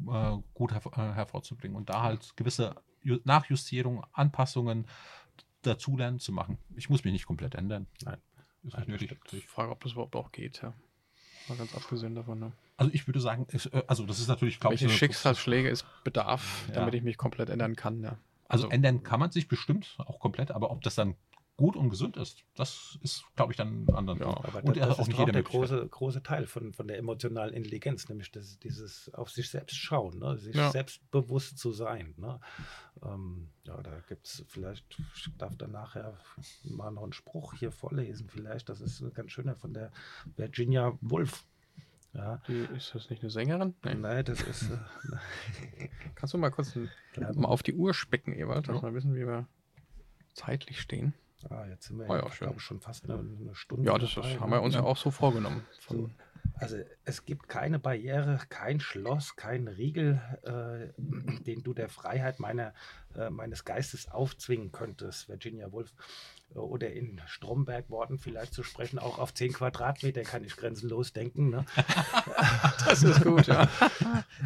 Speaker 1: äh, gut hervor, äh, hervorzubringen und da halt gewisse Nachjustierungen, Anpassungen dazulernen zu machen. Ich muss mich nicht komplett ändern.
Speaker 2: Nein. Ist nicht nötig. Ich frage, ob das überhaupt auch geht, ja. Mal ganz abgesehen davon. Ne?
Speaker 1: Also ich würde sagen, äh, also das ist natürlich,
Speaker 2: glaube ich. Welche Schicksalsschläge es bedarf, ja. damit ich mich komplett ändern kann, ja.
Speaker 1: Also, also ändern kann man sich bestimmt auch komplett, aber ob das dann gut und gesund ist, das ist, glaube ich, dann ein anderer.
Speaker 3: Ja, aber und das, das auch ist auch der große, große Teil von, von der emotionalen Intelligenz, nämlich das, dieses auf sich selbst schauen, ne? sich ja. selbstbewusst zu sein. Ne? Ähm, ja, da gibt es vielleicht, ich darf dann nachher mal noch einen Spruch hier vorlesen, vielleicht, das ist ganz schöner von der Virginia Woolf.
Speaker 2: Ja. Die, ist das nicht eine Sängerin?
Speaker 3: Nein, Nein das ist. Äh, (laughs)
Speaker 2: Kannst du mal kurz ein, mal auf die Uhr specken, Ewald, dass ja. wir wissen, wie wir zeitlich stehen?
Speaker 3: Ah, jetzt sind wir oh, ja, glaube schon fast eine, eine, Stunde.
Speaker 2: Ja, das, dabei, haben wir uns ja, auch so vorgenommen.
Speaker 3: So. Also es gibt keine Barriere, kein Schloss, kein Riegel, äh, den du der Freiheit meiner, äh, meines Geistes aufzwingen könntest, Virginia Woolf oder in Stromberg-Worten vielleicht zu sprechen, auch auf 10 Quadratmeter kann ich grenzenlos denken. Ne? (laughs)
Speaker 2: das ist gut, ja.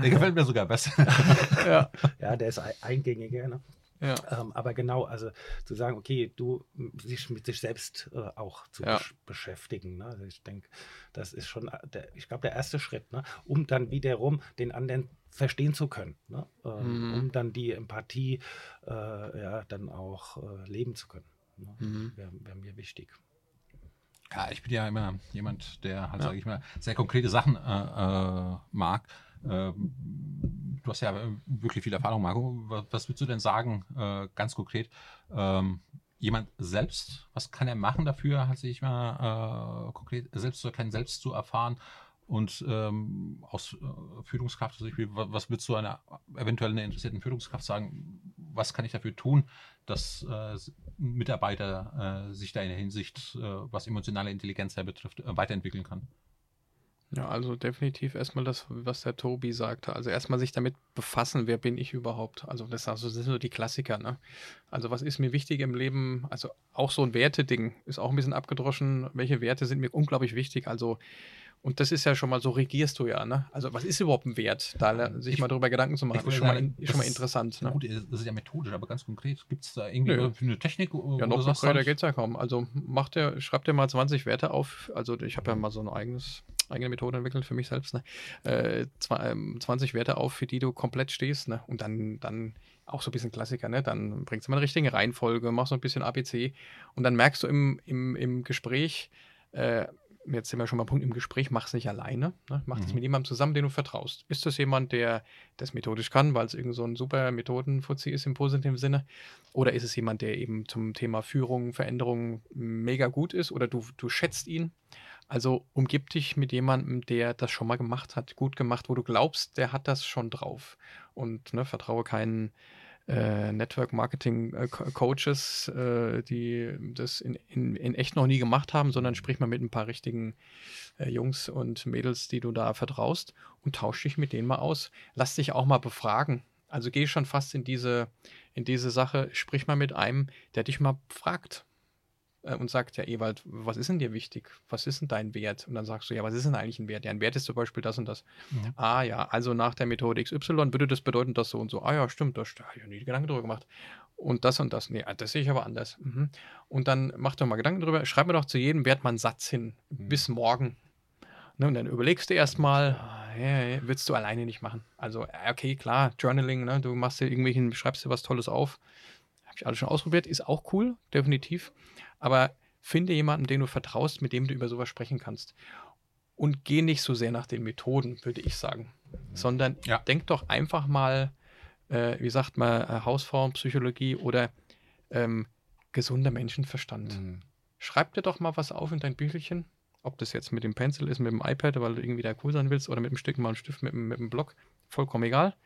Speaker 1: Der gefällt mir sogar besser. (laughs)
Speaker 3: ja. ja, der ist eingängiger. Ne? Ja. Ähm, aber genau, also zu sagen, okay, du sich mit sich selbst äh, auch zu ja. beschäftigen. Ne? Also ich denke, das ist schon, äh, der, ich glaube, der erste Schritt, ne? um dann wiederum den anderen verstehen zu können, ne? ähm, mhm. um dann die Empathie äh, ja dann auch äh, leben zu können. Ne? Mhm. Wäre wär mir wichtig.
Speaker 1: Ja, ich bin ja immer jemand, der halt, ja. sage ich mal, sehr konkrete Sachen äh, äh, mag. Ähm, du hast ja wirklich viel Erfahrung, Marco. Was, was würdest du denn sagen, äh, ganz konkret? Ähm, jemand selbst, was kann er machen dafür, hat sich mal äh, konkret selbst zu erkennen, selbst zu erfahren und ähm, aus äh, Führungskraft, also ich, was würdest du einer eventuell einer interessierten Führungskraft sagen? Was kann ich dafür tun, dass äh, Mitarbeiter äh, sich da in der Hinsicht, äh, was emotionale Intelligenz betrifft, äh, weiterentwickeln kann?
Speaker 2: Ja, also definitiv erstmal das, was der Tobi sagte. Also erstmal sich damit befassen, wer bin ich überhaupt? Also das, also das sind so die Klassiker, ne? Also was ist mir wichtig im Leben? Also auch so ein Werteding ist auch ein bisschen abgedroschen. Welche Werte sind mir unglaublich wichtig? Also und das ist ja schon mal, so regierst du ja, ne? Also was ist überhaupt ein Wert? Da sich ich, mal darüber Gedanken zu machen, ist schon, sagen, mal, ist schon mal interessant.
Speaker 1: Ne? Gut, das ist ja methodisch, aber ganz konkret, gibt es da irgendwie Nö. eine Technik?
Speaker 2: Ja, noch konkreter geht es ja kaum. Also macht der, schreibt dir mal 20 Werte auf. Also ich habe ja mal so ein eigenes, eigene Methode entwickelt für mich selbst. Ne? Äh, 20 ähm, Werte auf, für die du komplett stehst. Ne? Und dann, dann auch so ein bisschen Klassiker, ne? Dann bringst du mal eine richtige Reihenfolge, machst so ein bisschen ABC und dann merkst du im, im, im Gespräch, äh, jetzt sind wir schon mal Punkt im Gespräch, mach es nicht alleine, ne? mach es
Speaker 1: Mhm.
Speaker 2: mit jemandem zusammen, den du vertraust. Ist das jemand, der das methodisch kann, weil es irgend so ein super Methodenfuzzi ist im positiven Sinne? Oder ist es jemand, der eben zum Thema Führung, Veränderung mega gut ist oder du, du schätzt ihn? Also umgib dich mit jemandem, der das schon mal gemacht hat, gut gemacht, wo du glaubst, der hat das schon drauf. Und ne, vertraue keinen äh, Network Marketing äh, Co- Coaches, äh, die das in, in, in echt noch nie gemacht haben, sondern sprich mal mit ein paar richtigen äh, Jungs und Mädels, die du da vertraust und tausch dich mit denen mal aus. Lass dich auch mal befragen. Also geh schon fast in diese, in diese Sache, sprich mal mit einem, der dich mal fragt und sagt, ja, Ewald, was ist denn dir wichtig? Was ist denn dein Wert? Und dann sagst du, ja, was ist denn eigentlich ein Wert? Ja, ein Wert ist zum Beispiel das und das.
Speaker 1: Mhm.
Speaker 2: Ah ja, also nach der Methode XY würde das bedeuten, dass so und so. Ah ja, stimmt, da habe ich ja nie Gedanken drüber gemacht. Und das und das. Nee, das sehe ich aber anders. Mhm. Und dann mach doch mal Gedanken drüber. Schreib mir doch zu jedem Wert mal einen Satz hin.
Speaker 3: Mhm.
Speaker 2: Bis morgen. Ne, und dann überlegst du erstmal, ah, ja, ja, würdest du alleine nicht machen. Also, äh, okay, klar, Journaling, ne, du machst dir irgendwelchen, schreibst dir was Tolles auf. Habe ich alles schon ausprobiert, ist auch cool, definitiv. Aber finde jemanden, den du vertraust, mit dem du über sowas sprechen kannst. Und geh nicht so sehr nach den Methoden, würde ich sagen. Sondern
Speaker 1: Ja.
Speaker 2: denk doch einfach mal, äh, wie sagt man, äh, Hausform, Psychologie oder ähm, gesunder Menschenverstand.
Speaker 3: Mhm.
Speaker 2: Schreib dir doch mal was auf in dein Büchelchen. Ob das jetzt mit dem Pencil ist, mit dem iPad, weil du irgendwie da cool sein willst, oder mit dem Stück mal einen Stift, mit, mit dem Block. Vollkommen egal.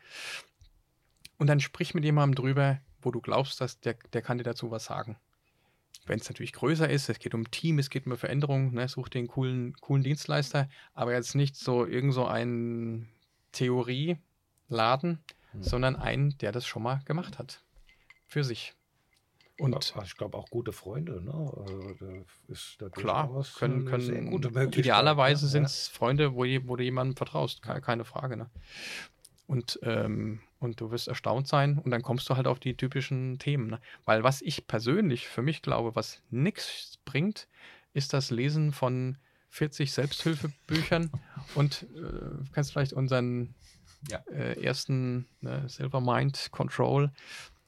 Speaker 2: Und dann sprich mit jemandem drüber, wo du glaubst, dass der, der kann dir dazu was sagen. Wenn es natürlich größer ist, es geht um Team, es geht um Veränderung, ne, such den coolen, coolen Dienstleister, aber jetzt nicht so irgend so ein Theorieladen,
Speaker 3: Mhm.
Speaker 2: sondern einen, der das schon mal gemacht hat. Für sich. Und
Speaker 3: ich glaube auch gute Freunde, ne? Also, da
Speaker 2: Klar,
Speaker 3: durchaus
Speaker 2: können, können idealerweise
Speaker 3: ne?
Speaker 2: sind es Freunde, wo, wo du jemandem vertraust, keine, keine Frage. Ne? Und, ähm, und du wirst erstaunt sein und dann kommst du halt auf die typischen Themen. Ne? Weil was ich persönlich für mich glaube, was nichts bringt, ist das Lesen von 40 Selbsthilfebüchern (laughs) und äh, kannst vielleicht unseren
Speaker 1: Ja.
Speaker 2: äh, ersten ne, Silver Mind Control,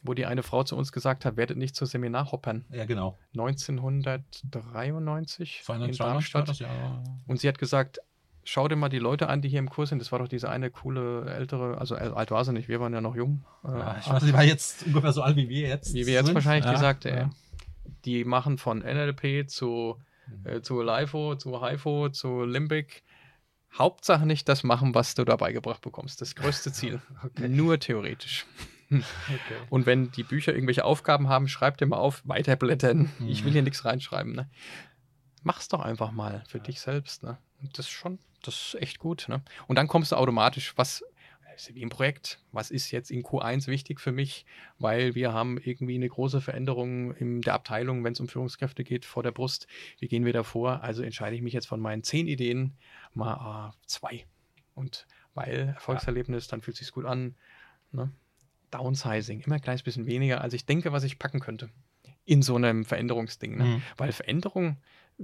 Speaker 2: wo die eine Frau zu uns gesagt hat, werdet nicht zu Seminarhoppern.
Speaker 1: Ja, genau.
Speaker 2: 1993 in
Speaker 1: 292 war
Speaker 2: Darmstadt.
Speaker 1: das, ja.
Speaker 2: Und sie hat gesagt, schau dir mal die Leute an, die hier im Kurs sind. Das war doch diese eine coole ältere, also äh, alt war sie nicht, wir waren ja noch jung. Äh,
Speaker 1: ja ich weiß, die war jetzt ungefähr so alt wie wir jetzt.
Speaker 2: wie wir jetzt
Speaker 1: sind.
Speaker 2: wahrscheinlich
Speaker 1: ja,
Speaker 2: gesagt,
Speaker 1: ja.
Speaker 2: äh, die machen von NLP zu,
Speaker 3: Mhm.
Speaker 2: äh, zu LIFO, zu HIFO, zu Limbic. Hauptsache nicht das machen, was du dabei gebracht bekommst. Das größte (laughs) Ziel.
Speaker 3: Okay.
Speaker 2: Nur theoretisch.
Speaker 3: Okay. (laughs)
Speaker 2: Und wenn die Bücher irgendwelche Aufgaben haben, schreib dir mal auf, weiterblättern. Ich will
Speaker 1: Mhm.
Speaker 2: hier nichts reinschreiben. Ne? Mach's doch einfach mal für dich selbst. Ne? Das ist schon, das ist echt gut. Ne? Und dann kommst du automatisch, was ist wie im Projekt, was ist jetzt in Q1 wichtig für mich, weil wir haben irgendwie eine große Veränderung in der Abteilung, wenn es um Führungskräfte geht, vor der Brust. Wie gehen wir da vor? Also entscheide ich mich jetzt von meinen zehn Ideen mal ah, zwei. Und weil Erfolgserlebnis, dann fühlt sich gut an. Ne? Downsizing, immer ein kleines bisschen weniger, als ich denke, was ich packen könnte in so einem Veränderungsding. Ne?
Speaker 1: Mhm.
Speaker 2: Weil Veränderung,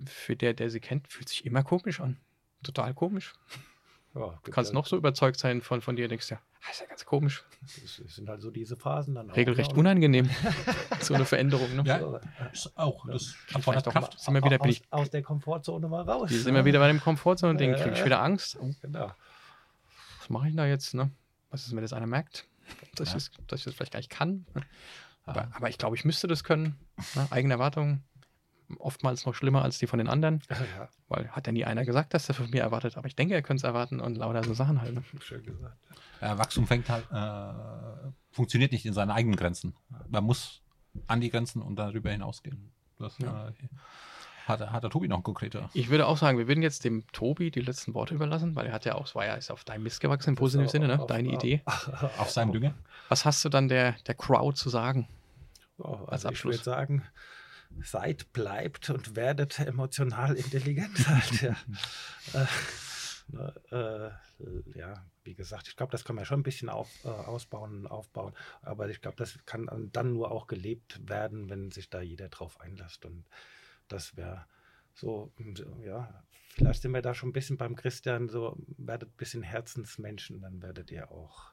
Speaker 2: für der, der sie kennt, fühlt sich immer komisch an. Total komisch.
Speaker 3: Ja,
Speaker 2: Du kannst noch so überzeugt sein von, von dir, denkst ja, ah, ist ja ganz komisch.
Speaker 3: Es es sind halt so diese Phasen dann auch.
Speaker 2: Regelrecht
Speaker 3: ne? Und-
Speaker 2: unangenehm. (laughs) so eine Veränderung. Ne?
Speaker 1: Ja, Ist auch, das
Speaker 2: Vielleicht
Speaker 1: erfordert
Speaker 2: auch
Speaker 1: Kraft.
Speaker 2: sind wir wieder, bin
Speaker 3: aus,
Speaker 2: ich,
Speaker 3: aus der Komfortzone mal raus.
Speaker 2: sind wir wieder bei dem Komfortzone-Ding.
Speaker 3: Äh.
Speaker 2: Krieg ich wieder Angst.
Speaker 3: Genau.
Speaker 2: was mache ich da jetzt? Ne? Was ist, wenn das einer merkt? Dass,
Speaker 1: Ja.
Speaker 2: ich, das, dass ich das vielleicht gar nicht kann. Ne? Aber,
Speaker 1: Ja.
Speaker 2: aber ich glaube, ich müsste das können. Ne? Eigene Erwartungen. Oftmals noch schlimmer als die von den anderen. (laughs)
Speaker 3: Ja,
Speaker 2: Weil hat ja nie einer gesagt, dass er von mir erwartet. Aber ich denke, er könnte es erwarten und lauter so Sachen halt. Ne? (laughs)
Speaker 3: schön gesagt.
Speaker 1: Äh, Wachstum fängt halt, äh, funktioniert nicht in seinen eigenen Grenzen. Man muss an die Grenzen und darüber hinausgehen. Das
Speaker 2: Ja.
Speaker 1: äh, hat, hat der Tobi noch konkreter.
Speaker 2: Ich würde auch sagen, wir würden jetzt dem Tobi die letzten Worte überlassen, weil er hat ja auch, es war ja ist auf deinem Mist gewachsen im positiven Sinne, ne?
Speaker 3: Auf-
Speaker 2: Deine (laughs)
Speaker 3: auf-
Speaker 2: Idee.
Speaker 1: Auf seinem Dünger.
Speaker 2: Was hast du dann der, der Crowd zu sagen? Als
Speaker 3: also ich
Speaker 2: Abschluss.
Speaker 3: würde sagen, seid, bleibt und werdet emotional intelligent. Halt, (laughs) ja. äh, äh, ja, wie gesagt, ich glaube, das kann man schon ein bisschen auf, äh, ausbauen, aufbauen. Aber ich glaube, das kann dann nur auch gelebt werden, wenn sich da jeder drauf einlässt. Und das wäre so, ja, vielleicht sind wir da schon ein bisschen beim Christian, so werdet ein bisschen Herzensmenschen, dann werdet ihr auch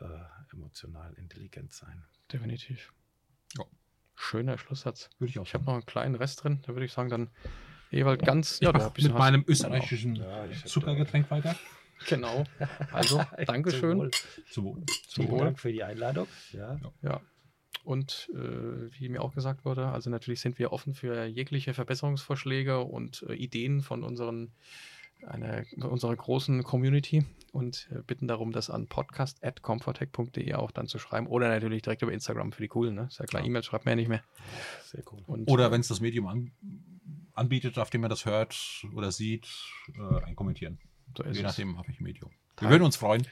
Speaker 3: äh, emotional intelligent sein.
Speaker 2: Definitiv.
Speaker 1: Ja.
Speaker 2: Schöner Schlusssatz.
Speaker 1: Würde ich auch
Speaker 2: Ich habe noch einen kleinen Rest drin, da würde ich sagen, dann Ewald, ganz.
Speaker 1: Mach
Speaker 2: bist-
Speaker 1: mit meinem österreichischen
Speaker 3: Ja, ich hab
Speaker 1: Zuckergetränk weiter. (laughs)
Speaker 2: Genau. Also, (laughs)
Speaker 3: Zum
Speaker 2: Dankeschön.
Speaker 3: Wohl.
Speaker 1: Zum Wohl.
Speaker 2: Zum
Speaker 3: Vielen
Speaker 2: Wohl.
Speaker 3: Dank für die Einladung. Ja.
Speaker 2: Ja. Und äh, wie mir auch gesagt wurde, also natürlich sind wir offen für jegliche Verbesserungsvorschläge und äh, Ideen von unseren einer, unserer großen Community und äh, bitten darum, das an podcast.comfortech.de auch dann zu schreiben oder natürlich direkt über Instagram für die coolen. Ne? Ist ja klar,
Speaker 1: Ja.
Speaker 2: E-Mail schreibt man ja nicht mehr.
Speaker 3: Sehr cool.
Speaker 2: Und,
Speaker 1: Oder wenn es das Medium an, anbietet, auf dem man das hört oder sieht, äh, ein Kommentieren.
Speaker 2: so ist
Speaker 1: Je
Speaker 2: es.
Speaker 1: nachdem habe ich ein Medium. Wir
Speaker 2: Teil-
Speaker 1: würden uns freuen.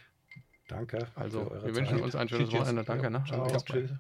Speaker 3: Danke.
Speaker 2: Also, wir wünschen
Speaker 3: Zeit.
Speaker 2: uns ein schönes. Wochenende. Danke. Ne?
Speaker 3: Ciao.
Speaker 2: Also,
Speaker 3: Tschüss.